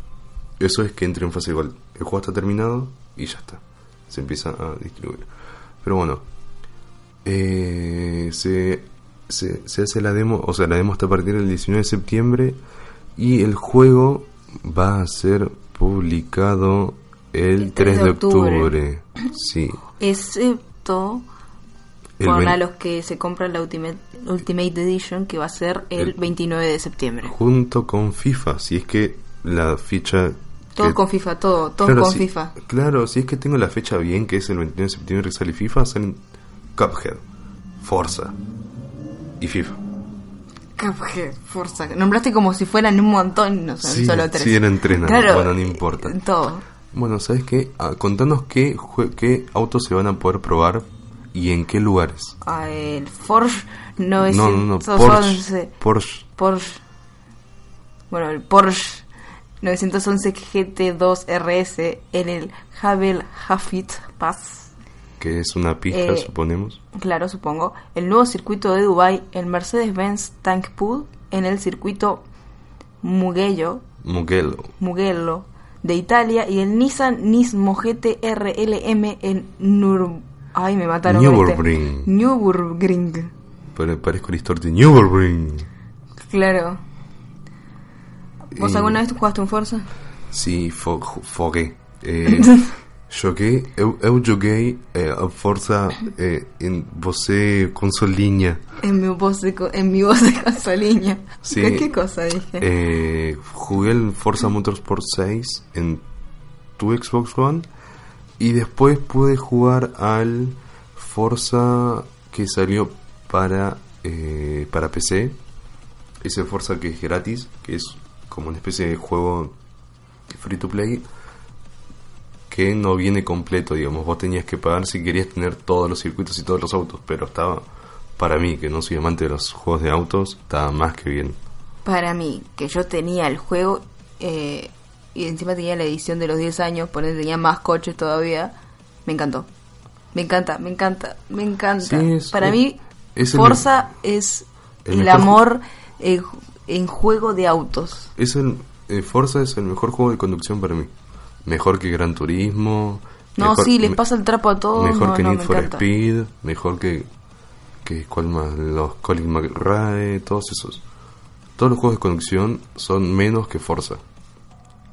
[SPEAKER 1] Eso es que entre en fase Gold. El juego está terminado y ya está. Se empieza a distribuir. Pero bueno, eh, se, se, se hace la demo, o sea, la demo está a partir del 19 de septiembre y el juego va a ser publicado el 3 de octubre. Sí,
[SPEAKER 2] evento
[SPEAKER 1] El
[SPEAKER 2] para los que se compran la Ultimate, Ultimate Edition que va a ser el
[SPEAKER 1] El-
[SPEAKER 2] 29 de septiembre.
[SPEAKER 1] junto con FIFA, si es que la ficha...
[SPEAKER 2] Todo con FIFA, todo, todo
[SPEAKER 1] Claro,
[SPEAKER 2] con
[SPEAKER 1] si-
[SPEAKER 2] FIFA.
[SPEAKER 1] Claro, si es que tengo la fecha bien, que es el 29 de septiembre que sale FIFA, salen Cuphead, Forza y FIFA.
[SPEAKER 2] Cuphead, Forza. Nombraste como si fueran un montón, no son
[SPEAKER 1] Sí,
[SPEAKER 2] solo tres.
[SPEAKER 1] sí, eran tres nada más. Bueno, no importa.
[SPEAKER 2] eh, Todo.
[SPEAKER 1] Bueno, ¿sabes qué? Ah, contanos qué, qué autos se van a poder probar y en qué lugares.
[SPEAKER 2] Ah, el Porsche
[SPEAKER 1] No, no, no,
[SPEAKER 2] 911.
[SPEAKER 1] Porsche. Porsche.
[SPEAKER 2] Porsche. Bueno, el Porsche 911 GT2 RS en el Havel Hafit Pass.
[SPEAKER 1] que es una pista,
[SPEAKER 2] Eh,
[SPEAKER 1] suponemos.
[SPEAKER 2] Claro, supongo. El nuevo circuito de Dubai, el Mercedes-Benz Tank Pool en el circuito Mugello,
[SPEAKER 1] Mugello.
[SPEAKER 2] Mugello de Italia y el Nissan Nismo GT RLM en Nur... Ay, me mataron. con este.
[SPEAKER 1] Nürburgring.
[SPEAKER 2] Nürburgring.
[SPEAKER 1] Pare- Parezco el histor de Nürburgring.
[SPEAKER 2] Claro. ¿Vos
[SPEAKER 1] Y-
[SPEAKER 2] alguna vez jugaste un Forza?
[SPEAKER 1] Sì, fo- foguei. Eh, joguei, eu, eu joguei eh, a Forza eh, em você consolinha.
[SPEAKER 2] En mi voz de, co- en mi voz de consolinha.
[SPEAKER 1] Sí.
[SPEAKER 2] ¿Qué, qué cosa dije?
[SPEAKER 1] Eh, jugué el Forza Motorsport 6 en tu Xbox One y después pude jugar al Forza que salió para eh, para PC. Ese Forza que es gratis, que es como una especie de juego free to play que no viene completo, digamos. Vos tenías que pagar si querías tener todos los circuitos y todos los autos, pero estaba para mí, que no soy amante de los juegos de autos, estaba más que bien.
[SPEAKER 2] Para mí, que yo tenía el juego eh, y encima tenía la edición de los 10 años, por eso tenía más coches todavía, me encantó. Me encanta, me encanta, me encanta.
[SPEAKER 1] Sí, es-
[SPEAKER 2] Para
[SPEAKER 1] es-
[SPEAKER 2] mí,
[SPEAKER 1] es el
[SPEAKER 2] Forza es
[SPEAKER 1] el
[SPEAKER 2] amor eh, en juego de autos.
[SPEAKER 1] Es el eh, Forza es el mejor juego de conducción para mí. Mejor que Gran Turismo.
[SPEAKER 2] No,
[SPEAKER 1] mejor-
[SPEAKER 2] sí, les pasa el trapo a todos.
[SPEAKER 1] Mejor
[SPEAKER 2] no,
[SPEAKER 1] que
[SPEAKER 2] no,
[SPEAKER 1] Need for
[SPEAKER 2] encanta.
[SPEAKER 1] Speed, mejor que que cuál más, los Colin McRae, todos esos. Todos los juegos de conducción son menos que Forza.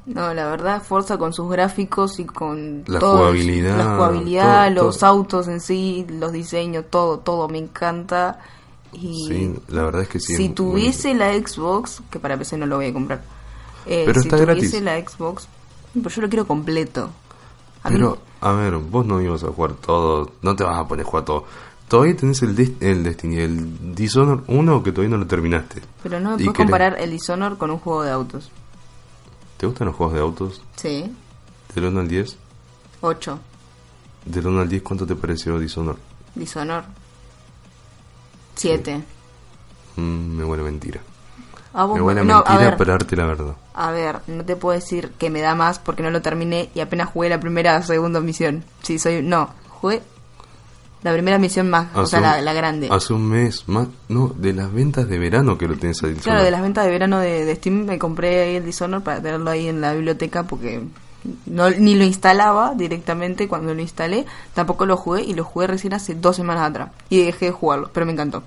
[SPEAKER 2] No, la verdad, Forza con sus gráficos y con
[SPEAKER 1] La
[SPEAKER 2] todo,
[SPEAKER 1] jugabilidad,
[SPEAKER 2] la jugabilidad,
[SPEAKER 1] todo,
[SPEAKER 2] los
[SPEAKER 1] todo.
[SPEAKER 2] autos en sí, los diseños, todo, todo me encanta. Y
[SPEAKER 1] Sí, la verdad es que sí.
[SPEAKER 2] si
[SPEAKER 1] es
[SPEAKER 2] tuviese la Xbox, que para PC no lo voy a comprar, eh,
[SPEAKER 1] Pero
[SPEAKER 2] si
[SPEAKER 1] está
[SPEAKER 2] tuviese
[SPEAKER 1] gratis.
[SPEAKER 2] la Xbox, pero yo lo quiero completo. A mí-
[SPEAKER 1] Pero, a ver, vos no ibas a jugar todo, no te vas a poner a jugar todo. Todavía tenés el, el Destiny, el Dishonored 1 que todavía no lo terminaste.
[SPEAKER 2] pero no me puedes comparar el Dishonored con un juego de autos.
[SPEAKER 1] ¿Te gustan los juegos de autos?
[SPEAKER 2] Sí,
[SPEAKER 1] Del 1 al 10.
[SPEAKER 2] 8,
[SPEAKER 1] Del 1 al 10, ¿cuánto te pareció Dishonored?
[SPEAKER 2] Dishonored. 7.
[SPEAKER 1] Mm, me huele mentira. Me huele
[SPEAKER 2] no,
[SPEAKER 1] mentira
[SPEAKER 2] ver,
[SPEAKER 1] para darte la verdad.
[SPEAKER 2] A ver, no te puedo decir que me da más porque no lo terminé y apenas jugué la primera o segunda misión. Sí, soy. No, jugué la primera misión más, o sea,
[SPEAKER 1] un-
[SPEAKER 2] la, la grande.
[SPEAKER 1] Hace un mes más. No, de las ventas de verano que lo tenés a
[SPEAKER 2] Claro, de las ventas de verano de, de Steam me compré ahí el Dishonored para tenerlo ahí en la biblioteca porque no ni lo instalaba directamente cuando lo instalé. Tampoco lo jugué y lo jugué recién hace dos semanas atrás. Y dejé de jugarlo, pero me encantó.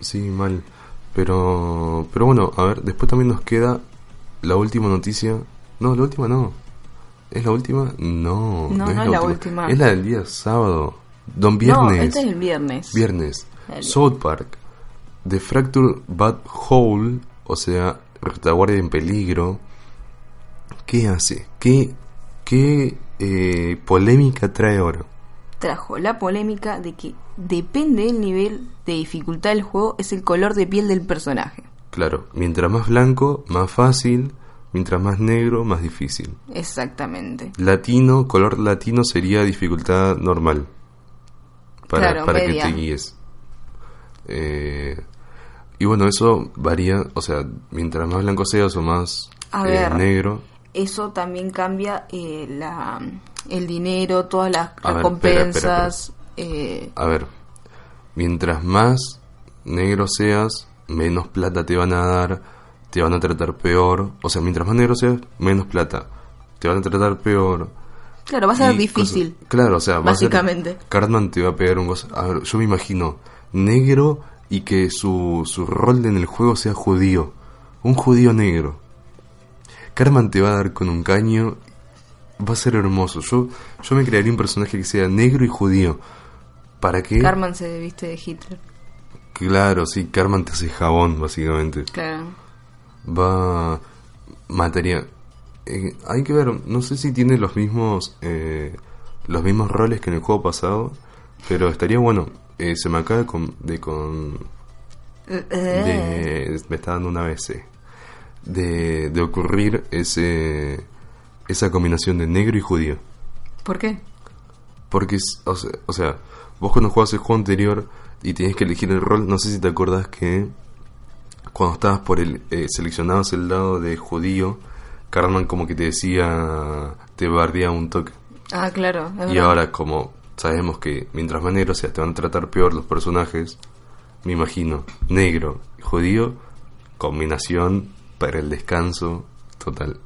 [SPEAKER 1] Sí, mal. Pero, pero bueno, a ver, después también nos queda la última noticia. No, la última no. ¿Es la última? No,
[SPEAKER 2] No, no es la última.
[SPEAKER 1] Es la del día sábado. Don
[SPEAKER 2] No,
[SPEAKER 1] Viernes.
[SPEAKER 2] este es el viernes.
[SPEAKER 1] Viernes. South Park. The Fractured Bad Hole, o sea, retaguardia en peligro. ¿Qué hace? ¿Qué, qué eh, polémica trae ahora?
[SPEAKER 2] trajo la polémica de que depende del nivel de dificultad del juego es el color de piel del personaje.
[SPEAKER 1] Claro, mientras más blanco, más fácil. Mientras más negro, más difícil.
[SPEAKER 2] Exactamente.
[SPEAKER 1] Latino, color latino sería dificultad normal. Para,
[SPEAKER 2] Claro,
[SPEAKER 1] para que te guíes. Eh, y bueno, eso varía, o sea, mientras más blanco seas o más
[SPEAKER 2] A
[SPEAKER 1] eh,
[SPEAKER 2] ver.
[SPEAKER 1] negro.
[SPEAKER 2] Eso también cambia eh, la, el dinero, todas las
[SPEAKER 1] A ver,
[SPEAKER 2] recompensas. eh,
[SPEAKER 1] A ver, mientras más negro seas, menos plata te van a dar, te van a tratar peor. O sea, mientras más negro seas, menos plata. Te van a tratar peor.
[SPEAKER 2] claro, va a ser difícil.
[SPEAKER 1] claro, o sea,
[SPEAKER 2] Básicamente.
[SPEAKER 1] Cartman te va a pegar un gozo. A ver, yo me imagino negro y que su, su rol en el juego sea judío. Un judío negro. Cartman te va a dar con un caño. Va a ser hermoso. Yo, yo me crearía un personaje que sea negro y judío. ¿Para qué?
[SPEAKER 2] Carmen se viste de Hitler.
[SPEAKER 1] Claro, sí, Carmen te hace jabón, básicamente.
[SPEAKER 2] Claro.
[SPEAKER 1] Va. Mataría. eh, hay que ver, no sé si tiene los mismos. eh, los mismos roles que en el juego pasado. Pero estaría bueno. eh, se me acaba de. con- de, con-
[SPEAKER 2] Eh,
[SPEAKER 1] de- me está dando una BC. De, de ocurrir ese. Esa combinación de negro y judío.
[SPEAKER 2] ¿Por qué?
[SPEAKER 1] Porque, es- o sea, o sea, vos cuando jugabas el juego anterior y tenías que elegir el rol, no sé si te acordás que cuando estabas por el. Eh, seleccionabas el lado de judío, Cartman como que te decía. te bardeaba un toque.
[SPEAKER 2] Ah, claro.
[SPEAKER 1] Y ahora, como sabemos que mientras más negro seas, te van a tratar peor los personajes, me imagino, negro y judío, combinación para el descanso total.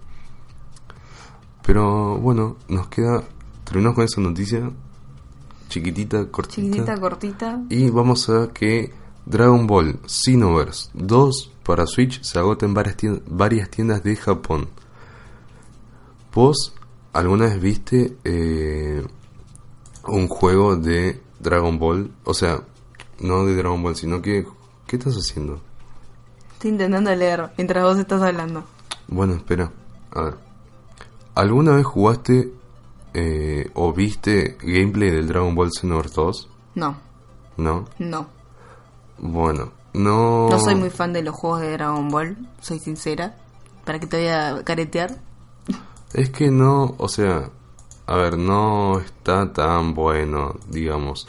[SPEAKER 1] Pero bueno, nos queda. Terminamos con esa noticia chiquitita, cortita.
[SPEAKER 2] Chiquitita, cortita.
[SPEAKER 1] Y vamos a que Dragon Ball Xenoverse 2 para Switch se agota en varias tiendas, varias tiendas de Japón. ¿Vos alguna vez viste eh, un juego de Dragon Ball? O sea, no de Dragon Ball, sino que... ¿Qué estás haciendo?
[SPEAKER 2] Estoy intentando leer mientras vos estás hablando.
[SPEAKER 1] Bueno, espera. A ver. ¿Alguna vez jugaste eh, o viste gameplay del Dragon Ball Xenoverse 2?
[SPEAKER 2] No,
[SPEAKER 1] ¿No?
[SPEAKER 2] no.
[SPEAKER 1] Bueno, no...
[SPEAKER 2] No soy muy fan de los juegos de Dragon Ball, soy sincera. ¿Para qué te voy a caretear?
[SPEAKER 1] Es que no, o sea, a ver, no está tan bueno, digamos.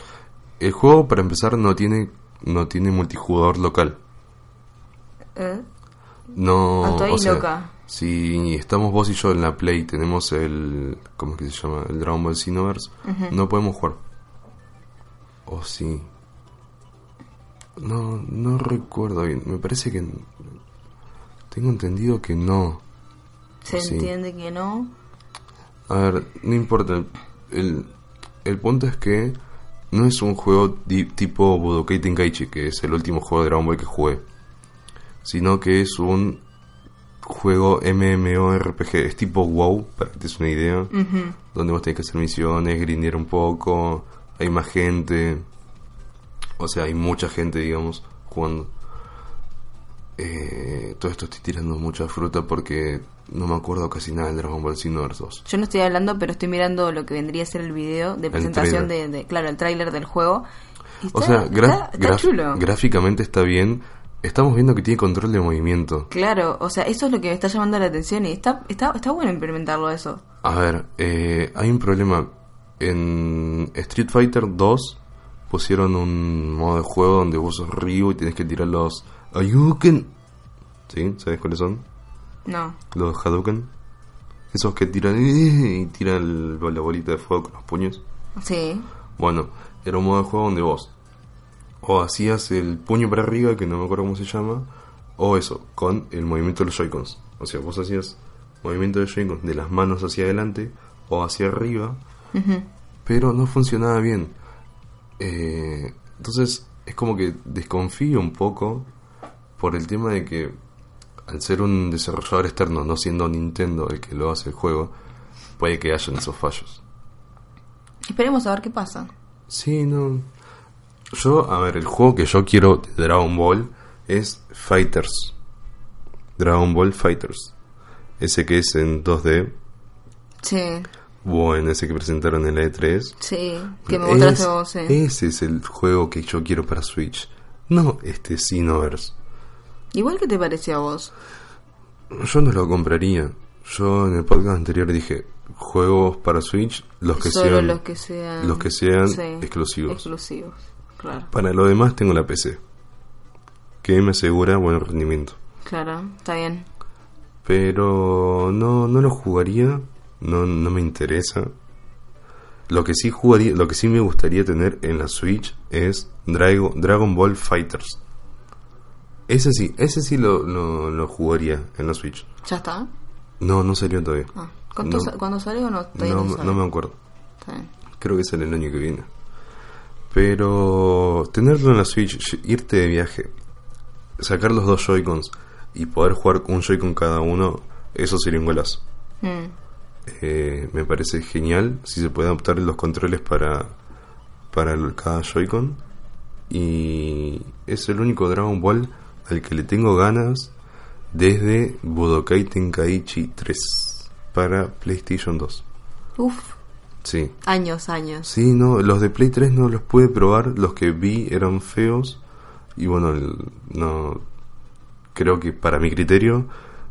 [SPEAKER 1] El juego, para empezar, no tiene, no tiene multijugador local.
[SPEAKER 2] ¿Eh?
[SPEAKER 1] No,
[SPEAKER 2] estoy
[SPEAKER 1] o sea,
[SPEAKER 2] loca.
[SPEAKER 1] si estamos vos y yo en la Play, tenemos el, ¿cómo es que se llama? El Dragon Ball Xenoverse, no podemos jugar. O sí. No, no recuerdo bien. Me parece que tengo entendido que no.
[SPEAKER 2] Se
[SPEAKER 1] Sí.
[SPEAKER 2] entiende que no.
[SPEAKER 1] A ver, no importa. El, el punto es que no es un juego tipo Budokai Tenkaichi, que es el último juego de Dragon Ball que jugué. Sino que es un juego MMORPG. Es tipo WoW, para que te des una idea.
[SPEAKER 2] Ujú.
[SPEAKER 1] Donde vos tenés que hacer misiones, grindear un poco. Hay más gente. O sea, hay mucha gente, digamos, jugando. Eh, todo esto estoy tirando mucha fruta porque no me acuerdo casi nada del Dragon Ball Xenoverse 2.
[SPEAKER 2] Yo no estoy hablando, pero estoy mirando lo que vendría a ser el video de presentación de, de- claro, el tráiler del juego.
[SPEAKER 1] O sea,
[SPEAKER 2] está- está chulo.
[SPEAKER 1] gráficamente está bien. Estamos viendo que tiene control de movimiento.
[SPEAKER 2] Claro, o sea, eso es lo que me está llamando la atención y está, está, está bueno implementarlo eso.
[SPEAKER 1] A ver, eh, hay un problema. En Street Fighter 2 pusieron un modo de juego donde vos sos Ryu y tienes que tirar los Ayuken. ¿Sí? ¿Sabes cuáles son?
[SPEAKER 2] No.
[SPEAKER 1] Los Hadouken. Esos que tiran y tiran el- la bolita de fuego con los puños.
[SPEAKER 2] Sí.
[SPEAKER 1] Bueno, era un modo de juego donde vos o hacías el puño para arriba, que no me acuerdo cómo se llama, o eso, con el movimiento de los Joy-Cons. O sea, vos hacías movimiento de Joy-Cons de las manos hacia adelante o hacia arriba, pero no funcionaba bien. Eh, entonces, es como que desconfío un poco por el tema de que, al ser un desarrollador externo, no siendo Nintendo el que lo hace el juego, puede que hayan esos fallos.
[SPEAKER 2] Esperemos a ver qué pasa.
[SPEAKER 1] Sí, no. Yo, a ver, el juego que yo quiero de Dragon Ball es Fighters. Dragon Ball Fighters. Ese que es en 2D.
[SPEAKER 2] Sí,
[SPEAKER 1] Bueno, ese que presentaron en la E3.
[SPEAKER 2] sí. Que me mostraste
[SPEAKER 1] Es-
[SPEAKER 2] vos, sí.
[SPEAKER 1] Ese es el juego que yo quiero para Switch. No este Xenoverse.
[SPEAKER 2] Igual que te pareció a vos.
[SPEAKER 1] Yo no lo compraría. Yo en el podcast anterior dije juegos para Switch, los que
[SPEAKER 2] Solo
[SPEAKER 1] sean
[SPEAKER 2] los que sean,
[SPEAKER 1] los que sean
[SPEAKER 2] sí,
[SPEAKER 1] exclusivos.
[SPEAKER 2] Exclusivos, claro.
[SPEAKER 1] Para lo demás tengo la PC, que me asegura buen rendimiento.
[SPEAKER 2] Claro, está bien.
[SPEAKER 1] Pero no, no lo jugaría, no, no me interesa. Lo que sí jugaría, lo que sí me gustaría tener en la Switch es Drago- Dragon Ball Fighters. Ese sí, ese sí lo, lo, lo jugaría en la Switch.
[SPEAKER 2] ¿Ya está?
[SPEAKER 1] No, no salió todavía.
[SPEAKER 2] Ah, ¿cuánto
[SPEAKER 1] No.
[SPEAKER 2] sa- ¿Cuándo sale o no?
[SPEAKER 1] No, me-
[SPEAKER 2] sale.
[SPEAKER 1] no me acuerdo.
[SPEAKER 2] Está bien.
[SPEAKER 1] Creo que sale el año que viene. Pero tenerlo en la Switch, irte de viaje, sacar los dos Joy-Cons y poder jugar un Joy-Con cada uno, eso sería un golazo.
[SPEAKER 2] Mm,
[SPEAKER 1] Eh, me parece genial si se puede adaptar los controles para, para el, cada Joy-Con. Y es el único Dragon Ball al que le tengo ganas desde Budokai Tenkaichi 3 para PlayStation 2.
[SPEAKER 2] Uf,
[SPEAKER 1] Sí.
[SPEAKER 2] años, años.
[SPEAKER 1] Sí, no, los de Play 3 no los pude probar, los que vi eran feos y bueno, el- no creo que para mi criterio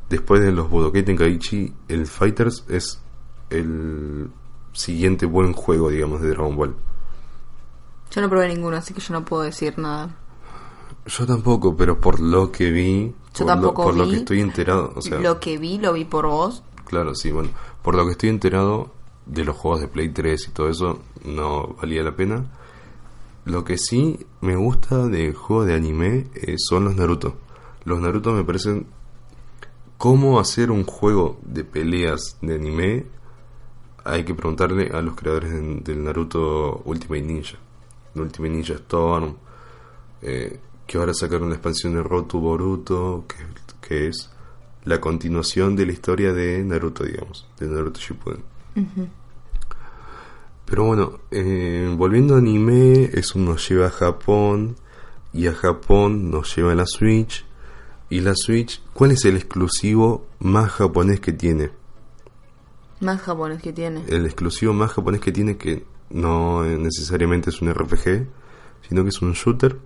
[SPEAKER 1] después de los Budokai Tenkaichi el Fighters es el siguiente buen juego, digamos, de Dragon Ball.
[SPEAKER 2] Yo no probé ninguno, así que yo no puedo decir nada.
[SPEAKER 1] Yo tampoco, pero por lo que vi,
[SPEAKER 2] Yo
[SPEAKER 1] por,
[SPEAKER 2] tampoco
[SPEAKER 1] lo, por lo que estoy enterado, o sea,
[SPEAKER 2] lo que vi, lo vi por vos.
[SPEAKER 1] claro, sí, bueno, por lo que estoy enterado de los juegos de Play 3 y todo eso, no valía la pena. Lo que sí me gusta de juegos de anime eh, son los Naruto. Los Naruto me parecen cómo hacer un juego de peleas de anime. Hay que preguntarle a los creadores de- del Naruto Ultimate Ninja, Ultimate Ninja Storm, eh, que ahora sacaron la expansión de Rotu Boruto, que, que es la continuación de la historia de Naruto, digamos, de Naruto Shippuden. Pero bueno, eh, volviendo a anime, eso nos lleva a Japón y a Japón nos lleva a la Switch. Y la Switch, ¿cuál es el exclusivo más japonés que tiene?
[SPEAKER 2] Más japonés que tiene.
[SPEAKER 1] El exclusivo más japonés que tiene que no necesariamente es un RPG, sino que es un shooter.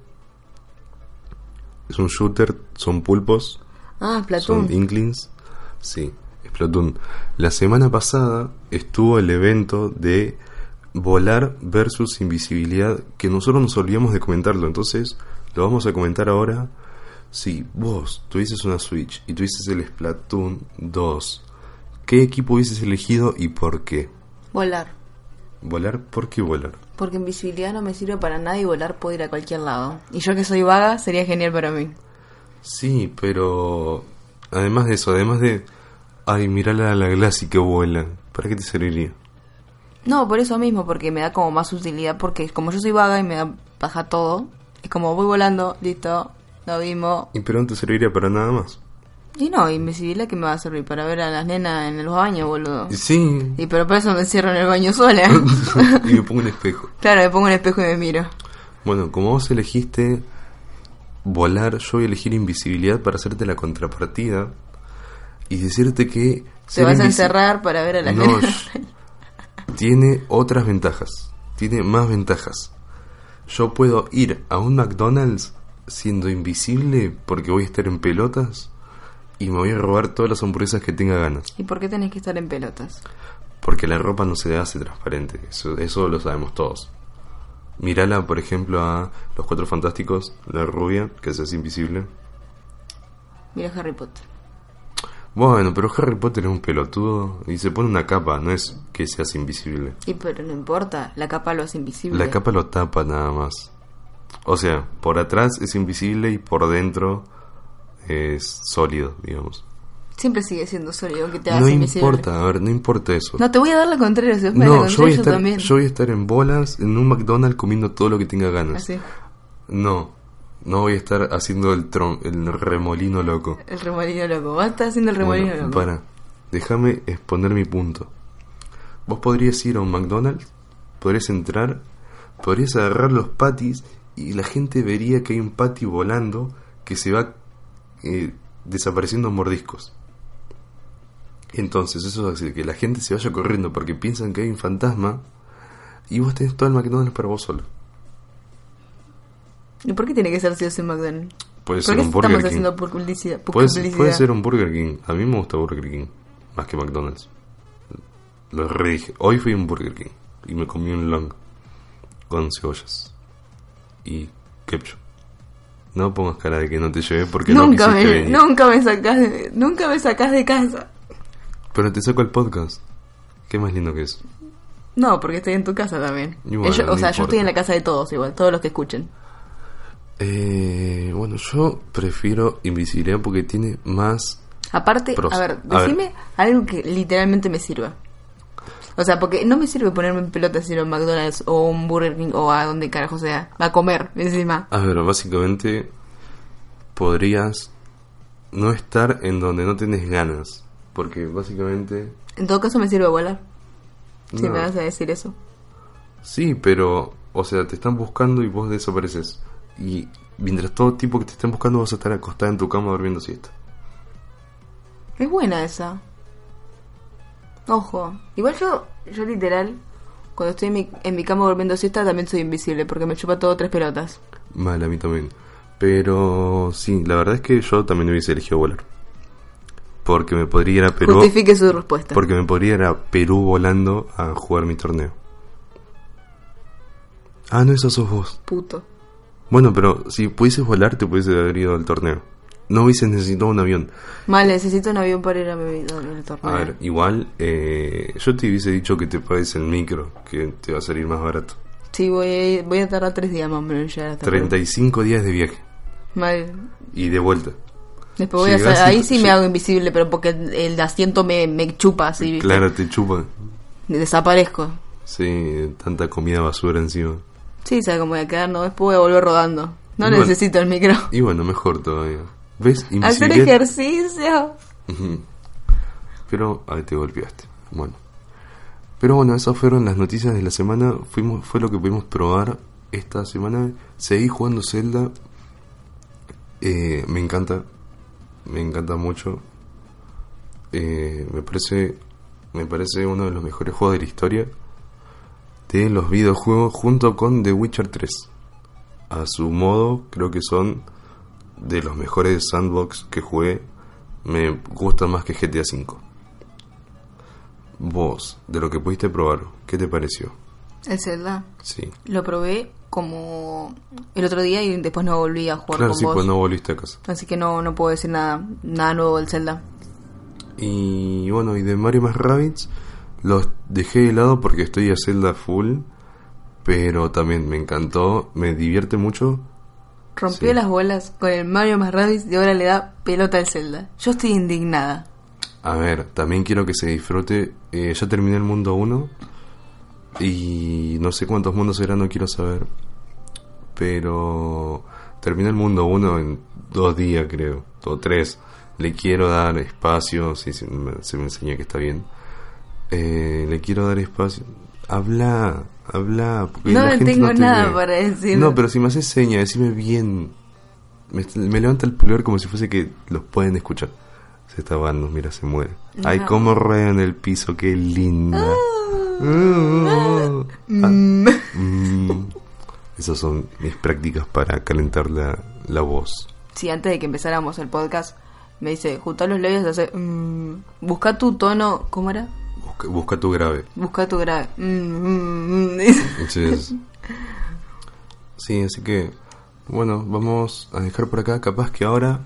[SPEAKER 1] Es un shooter, son pulpos,
[SPEAKER 2] Ah,
[SPEAKER 1] son
[SPEAKER 2] Platoon.
[SPEAKER 1] Inklings. Sí, Splatoon. La semana pasada estuvo el evento de volar versus invisibilidad, que nosotros nos olvidamos de comentarlo, entonces lo vamos a comentar ahora. Si vos tuvieses una Switch y tuvieses el Splatoon 2, ¿qué equipo hubieses elegido y por qué?
[SPEAKER 2] Volar.
[SPEAKER 1] ¿Volar? ¿Por qué volar?
[SPEAKER 2] Porque invisibilidad no me sirve para nada y volar puedo ir a cualquier lado. Y yo que soy vaga, sería genial para mí.
[SPEAKER 1] Sí, pero además de eso, además de, ay, mirala a la Glassy que vuela, ¿para qué te serviría?
[SPEAKER 2] No, por eso mismo, porque me da como más utilidad, porque como yo soy vaga y me da baja todo, es como voy volando, listo, lo vimos.
[SPEAKER 1] Y pero no te serviría para nada más.
[SPEAKER 2] Y no, invisibilidad que me va a servir para ver a las nenas en los baños, boludo.
[SPEAKER 1] Sí.
[SPEAKER 2] Y pero por eso me cierro en el baño sola.
[SPEAKER 1] y me pongo un espejo.
[SPEAKER 2] claro, me pongo un espejo y me miro.
[SPEAKER 1] Bueno, como vos elegiste volar, yo voy a elegir invisibilidad para hacerte la contrapartida y decirte que...
[SPEAKER 2] Te vas a encerrar para ver a las
[SPEAKER 1] No, tiene otras ventajas. Tiene más ventajas. Yo puedo ir a un McDonald's siendo invisible porque voy a estar en pelotas y me voy a robar todas las hamburguesas que tenga ganas.
[SPEAKER 2] ¿Y por qué tenés que estar en pelotas?
[SPEAKER 1] Porque la ropa no se hace transparente, eso, eso lo sabemos todos. Mirala, por ejemplo, a los cuatro fantásticos, la rubia, que se hace invisible.
[SPEAKER 2] Mira Harry Potter.
[SPEAKER 1] Bueno, pero Harry Potter es un pelotudo y se pone una capa, no es que se hace invisible.
[SPEAKER 2] Y pero no importa, la capa lo hace invisible.
[SPEAKER 1] La capa lo tapa nada más. O sea, por atrás es invisible y por dentro es sólido, digamos.
[SPEAKER 2] Siempre sigue siendo sólido, aunque te hagas
[SPEAKER 1] No
[SPEAKER 2] invisible.
[SPEAKER 1] importa, a ver, no importa eso.
[SPEAKER 2] No, te voy a dar la contraria, si das la
[SPEAKER 1] No, yo voy, a
[SPEAKER 2] yo
[SPEAKER 1] estar,
[SPEAKER 2] también.
[SPEAKER 1] yo voy a estar en bolas en un McDonald's comiendo todo lo que tenga ganas.
[SPEAKER 2] Así,
[SPEAKER 1] No, no voy a estar haciendo el, tron- el remolino loco.
[SPEAKER 2] el remolino loco. Vas a estar haciendo el remolino
[SPEAKER 1] Bueno,
[SPEAKER 2] loco.
[SPEAKER 1] para, déjame exponer mi punto. Vos podrías ir a un McDonald's, podrías entrar, podrías agarrar los patis y la gente vería que hay un patty volando que se va eh, desapareciendo en mordiscos. Entonces eso hace que la gente se vaya corriendo porque piensan que hay un fantasma y vos tenés todo el McDonald's para vos solo.
[SPEAKER 2] ¿Y por qué tiene que ser si es un McDonald's?
[SPEAKER 1] Puede
[SPEAKER 2] ¿Por
[SPEAKER 1] ser un Burger
[SPEAKER 2] estamos
[SPEAKER 1] King.
[SPEAKER 2] haciendo publicidad?
[SPEAKER 1] Puede,
[SPEAKER 2] publicidad?
[SPEAKER 1] puede ser un Burger King. A mí me gusta Burger King más que McDonald's. Lo redije. Hoy fui a un Burger King y me comí un long con cebollas y ketchup. No pongas cara de que no te llevé porque
[SPEAKER 2] Nunca
[SPEAKER 1] no
[SPEAKER 2] me,
[SPEAKER 1] venir.
[SPEAKER 2] nunca me sacás de, nunca me sacás de casa.
[SPEAKER 1] Pero te saco el podcast. ¿Qué más lindo que es?
[SPEAKER 2] No, porque estoy en tu casa también.
[SPEAKER 1] Y bueno,
[SPEAKER 2] Ellos- o sea, yo estoy en la casa de todos igual, todos los que escuchen.
[SPEAKER 1] Eh, bueno, yo prefiero invisibilidad porque tiene más
[SPEAKER 2] Aparte,
[SPEAKER 1] Pros.
[SPEAKER 2] a ver,
[SPEAKER 1] A ver.
[SPEAKER 2] decime algo que literalmente me sirva. O sea, porque no me sirve ponerme en pelota si ir a un McDonald's o un Burger King o a donde carajo sea, a comer encima.
[SPEAKER 1] A ver, básicamente podrías no estar en donde no tenés ganas. Porque básicamente...
[SPEAKER 2] En todo caso me sirve volar. Si me vas a decir eso.
[SPEAKER 1] Sí, pero, o sea, te están buscando y vos desapareces. Y mientras todo tipo que te estén buscando vas a estar acostada en tu cama durmiendo siesta.
[SPEAKER 2] Es buena esa. Ojo. Igual yo, yo literal, cuando estoy en mi, en mi cama durmiendo siesta también soy invisible porque me chupa todo tres pelotas.
[SPEAKER 1] Mal, a mí también. Pero sí, la verdad es que yo también hubiese elegido volar. Porque me podría ir a Perú.
[SPEAKER 2] Justifique su respuesta.
[SPEAKER 1] Porque me podría ir a Perú volando a jugar mi torneo. Ah, no, eso sos vos.
[SPEAKER 2] Puto.
[SPEAKER 1] Bueno, pero si pudieses volar, te pudieses haber ido al torneo. No hubieses necesitado un avión.
[SPEAKER 2] Mal, necesito un avión para ir a mi al torneo.
[SPEAKER 1] A ver, igual, eh, yo te hubiese dicho que te pagues el micro, que te va a salir más barato.
[SPEAKER 2] Sí, voy a, voy a tardar tres días más o menos en llegar hasta Perú.
[SPEAKER 1] 35 días de viaje
[SPEAKER 2] Mal.
[SPEAKER 1] y de vuelta.
[SPEAKER 2] Después voy a hacer- ahí sí me hago invisible, pero porque el, el asiento me, me chupa así, ¿viste?
[SPEAKER 1] Claro, te chupa.
[SPEAKER 2] Desaparezco.
[SPEAKER 1] Sí, tanta comida basura encima.
[SPEAKER 2] Sí, sabe cómo voy a quedar, no, después voy a volver rodando. No
[SPEAKER 1] Bueno.
[SPEAKER 2] necesito el micro.
[SPEAKER 1] Y bueno, mejor todavía. ¿Ves?
[SPEAKER 2] Hacer ejercicio.
[SPEAKER 1] Pero ahí te golpeaste. Bueno. Pero bueno, esas fueron las noticias de la semana. Fuimos, fue lo que pudimos probar esta semana. Seguí jugando Zelda. Eh, me encanta. Me encanta mucho. Eh, me parece. Me parece uno de los mejores juegos de la historia. De los videojuegos junto con The Witcher 3. A su modo, creo que son de los mejores sandbox que jugué. Me gusta más que GTA V. Vos, de lo que pudiste probar, ¿qué te pareció?
[SPEAKER 2] El Zelda.
[SPEAKER 1] Sí.
[SPEAKER 2] Lo probé como el otro día y después no volví a jugar
[SPEAKER 1] Claro,
[SPEAKER 2] con
[SPEAKER 1] sí,
[SPEAKER 2] vos.
[SPEAKER 1] pues no volviste a casa.
[SPEAKER 2] Así que no, no puedo decir nada, nada nuevo del Zelda.
[SPEAKER 1] Y bueno, y de Mario más Rabbids los dejé de lado porque estoy a Zelda full. Pero también me encantó, me divierte mucho.
[SPEAKER 2] Rompió
[SPEAKER 1] Sí.
[SPEAKER 2] las bolas con el Mario más Rabbids y ahora le da pelota al Zelda. Yo estoy indignada.
[SPEAKER 1] A ver, también quiero que se disfrute. Eh, ya terminé el mundo 1. Y no sé cuántos mundos serán, no quiero saber. Pero terminé el mundo 1 en dos días, creo. O tres. Le quiero dar espacio. Si se, me, se me enseña que está bien. Eh, le quiero dar espacio. Habla, habla. porque
[SPEAKER 2] No
[SPEAKER 1] la gente
[SPEAKER 2] tengo
[SPEAKER 1] te
[SPEAKER 2] nada
[SPEAKER 1] ve.
[SPEAKER 2] para decir.
[SPEAKER 1] No, pero si me haces seña, decime bien. Me, me levanta el pulgar como si fuese que los pueden escuchar. Se está ahogando, mira, se muere. Ay,
[SPEAKER 2] No.
[SPEAKER 1] cómo rueda en el piso, qué linda.
[SPEAKER 2] Ah,
[SPEAKER 1] mm. Esas son mis prácticas para calentar la, la voz.
[SPEAKER 2] Sí, antes de que empezáramos el podcast, me dice, junta los labios, hace, mm, busca tu tono, ¿cómo era?
[SPEAKER 1] Busca, busca tu grave.
[SPEAKER 2] Busca tu grave. Mm, mm, mm.
[SPEAKER 1] Entonces, sí, así que, bueno, vamos a dejar por acá. Capaz que ahora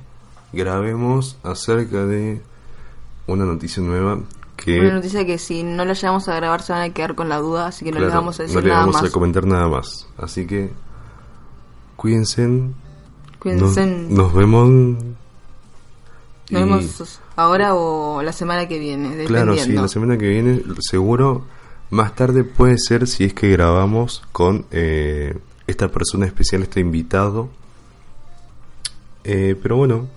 [SPEAKER 1] grabemos acerca de una noticia nueva que
[SPEAKER 2] Una noticia que si no la llevamos a grabar se van a quedar con la duda, así que no les
[SPEAKER 1] claro,
[SPEAKER 2] vamos a decir
[SPEAKER 1] no le
[SPEAKER 2] nada
[SPEAKER 1] vamos
[SPEAKER 2] más.
[SPEAKER 1] a comentar nada más. Así que cuídense.
[SPEAKER 2] Cuídense.
[SPEAKER 1] Nos, nos vemos.
[SPEAKER 2] Nos
[SPEAKER 1] y-
[SPEAKER 2] vemos ahora o la semana que viene.
[SPEAKER 1] Claro, sí, la semana que viene, seguro, más tarde puede ser si es que grabamos con eh, esta persona especial, este invitado. Eh, pero bueno,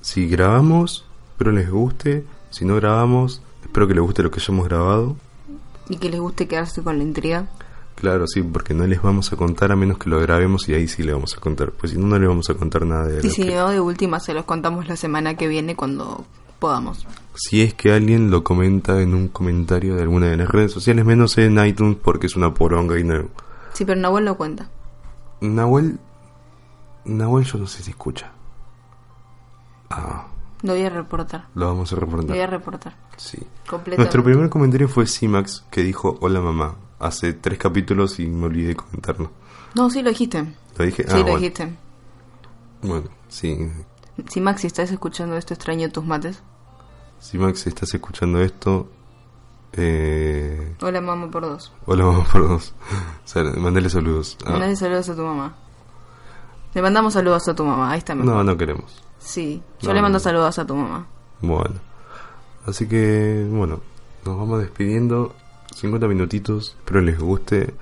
[SPEAKER 1] si grabamos, espero les guste. Si no grabamos, espero que les guste lo que hayamos grabado.
[SPEAKER 2] Y que les guste quedarse con la intriga.
[SPEAKER 1] Claro, sí, porque no les vamos a contar a menos que lo grabemos y ahí sí le vamos a contar. Pues si no, no le vamos a contar nada de
[SPEAKER 2] Y si
[SPEAKER 1] que-
[SPEAKER 2] no, de última se los contamos la semana que viene cuando podamos.
[SPEAKER 1] Si es que alguien lo comenta en un comentario de alguna de las redes sociales, menos en iTunes porque es una poronga y no.
[SPEAKER 2] Sí, pero Nahuel no cuenta.
[SPEAKER 1] Nahuel. Nahuel, yo no sé si escucha. Ah,
[SPEAKER 2] Lo voy a reportar.
[SPEAKER 1] lo vamos a
[SPEAKER 2] Lo voy a
[SPEAKER 1] reportar.
[SPEAKER 2] reportar.
[SPEAKER 1] Sí. Nuestro primer comentario fue Simax que dijo: Hola mamá. Hace tres capítulos y me olvidé de comentarlo.
[SPEAKER 2] No, sí lo dijiste.
[SPEAKER 1] ¿Lo dije?
[SPEAKER 2] Sí
[SPEAKER 1] ah,
[SPEAKER 2] lo
[SPEAKER 1] bueno.
[SPEAKER 2] dijiste.
[SPEAKER 1] Bueno, sí.
[SPEAKER 2] Si Maxi estás escuchando esto, extraño tus mates.
[SPEAKER 1] Si estás escuchando esto. Eh,
[SPEAKER 2] Hola mamá por dos.
[SPEAKER 1] hola mamá por dos. O sea, mandale saludos. Ah,
[SPEAKER 2] Mandale saludos a tu mamá. Le mandamos saludos a tu mamá. Ahí está. mejor.
[SPEAKER 1] no, no queremos.
[SPEAKER 2] Sí, yo
[SPEAKER 1] No,
[SPEAKER 2] le mando
[SPEAKER 1] no.
[SPEAKER 2] saludos a tu mamá.
[SPEAKER 1] Bueno, así que bueno, nos vamos despidiendo. 50 minutitos, espero les guste.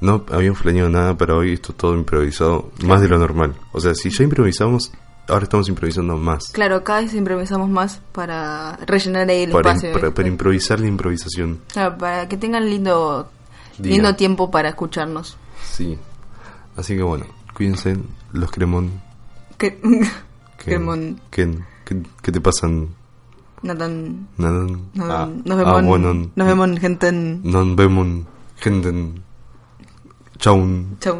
[SPEAKER 1] No habíamos planeado nada para hoy, esto es todo improvisado, más de lo normal. O sea, si ya improvisamos, ahora estamos improvisando más.
[SPEAKER 2] Claro, cada vez improvisamos más para rellenar ahí el
[SPEAKER 1] Para,
[SPEAKER 2] espacio.
[SPEAKER 1] para- para improvisar la improvisación.
[SPEAKER 2] Claro, para que tengan lindo
[SPEAKER 1] día.
[SPEAKER 2] Lindo tiempo para escucharnos.
[SPEAKER 1] Sí. Así que bueno, cuídense, los cremón.
[SPEAKER 2] Que, Cremón.
[SPEAKER 1] que- ¿Qué te pasan?
[SPEAKER 2] Nathan,
[SPEAKER 1] Nada.
[SPEAKER 2] nos,
[SPEAKER 1] Ah,
[SPEAKER 2] nos vemos,
[SPEAKER 1] ah, bueno,
[SPEAKER 2] nos vemos gente en...
[SPEAKER 1] Nos vemos, gente. Chau.
[SPEAKER 2] Chau.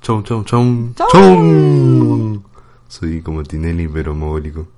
[SPEAKER 1] Chau, chau, chau.
[SPEAKER 2] Chau.
[SPEAKER 1] Chau. Soy como Tinelli, pero mogólico.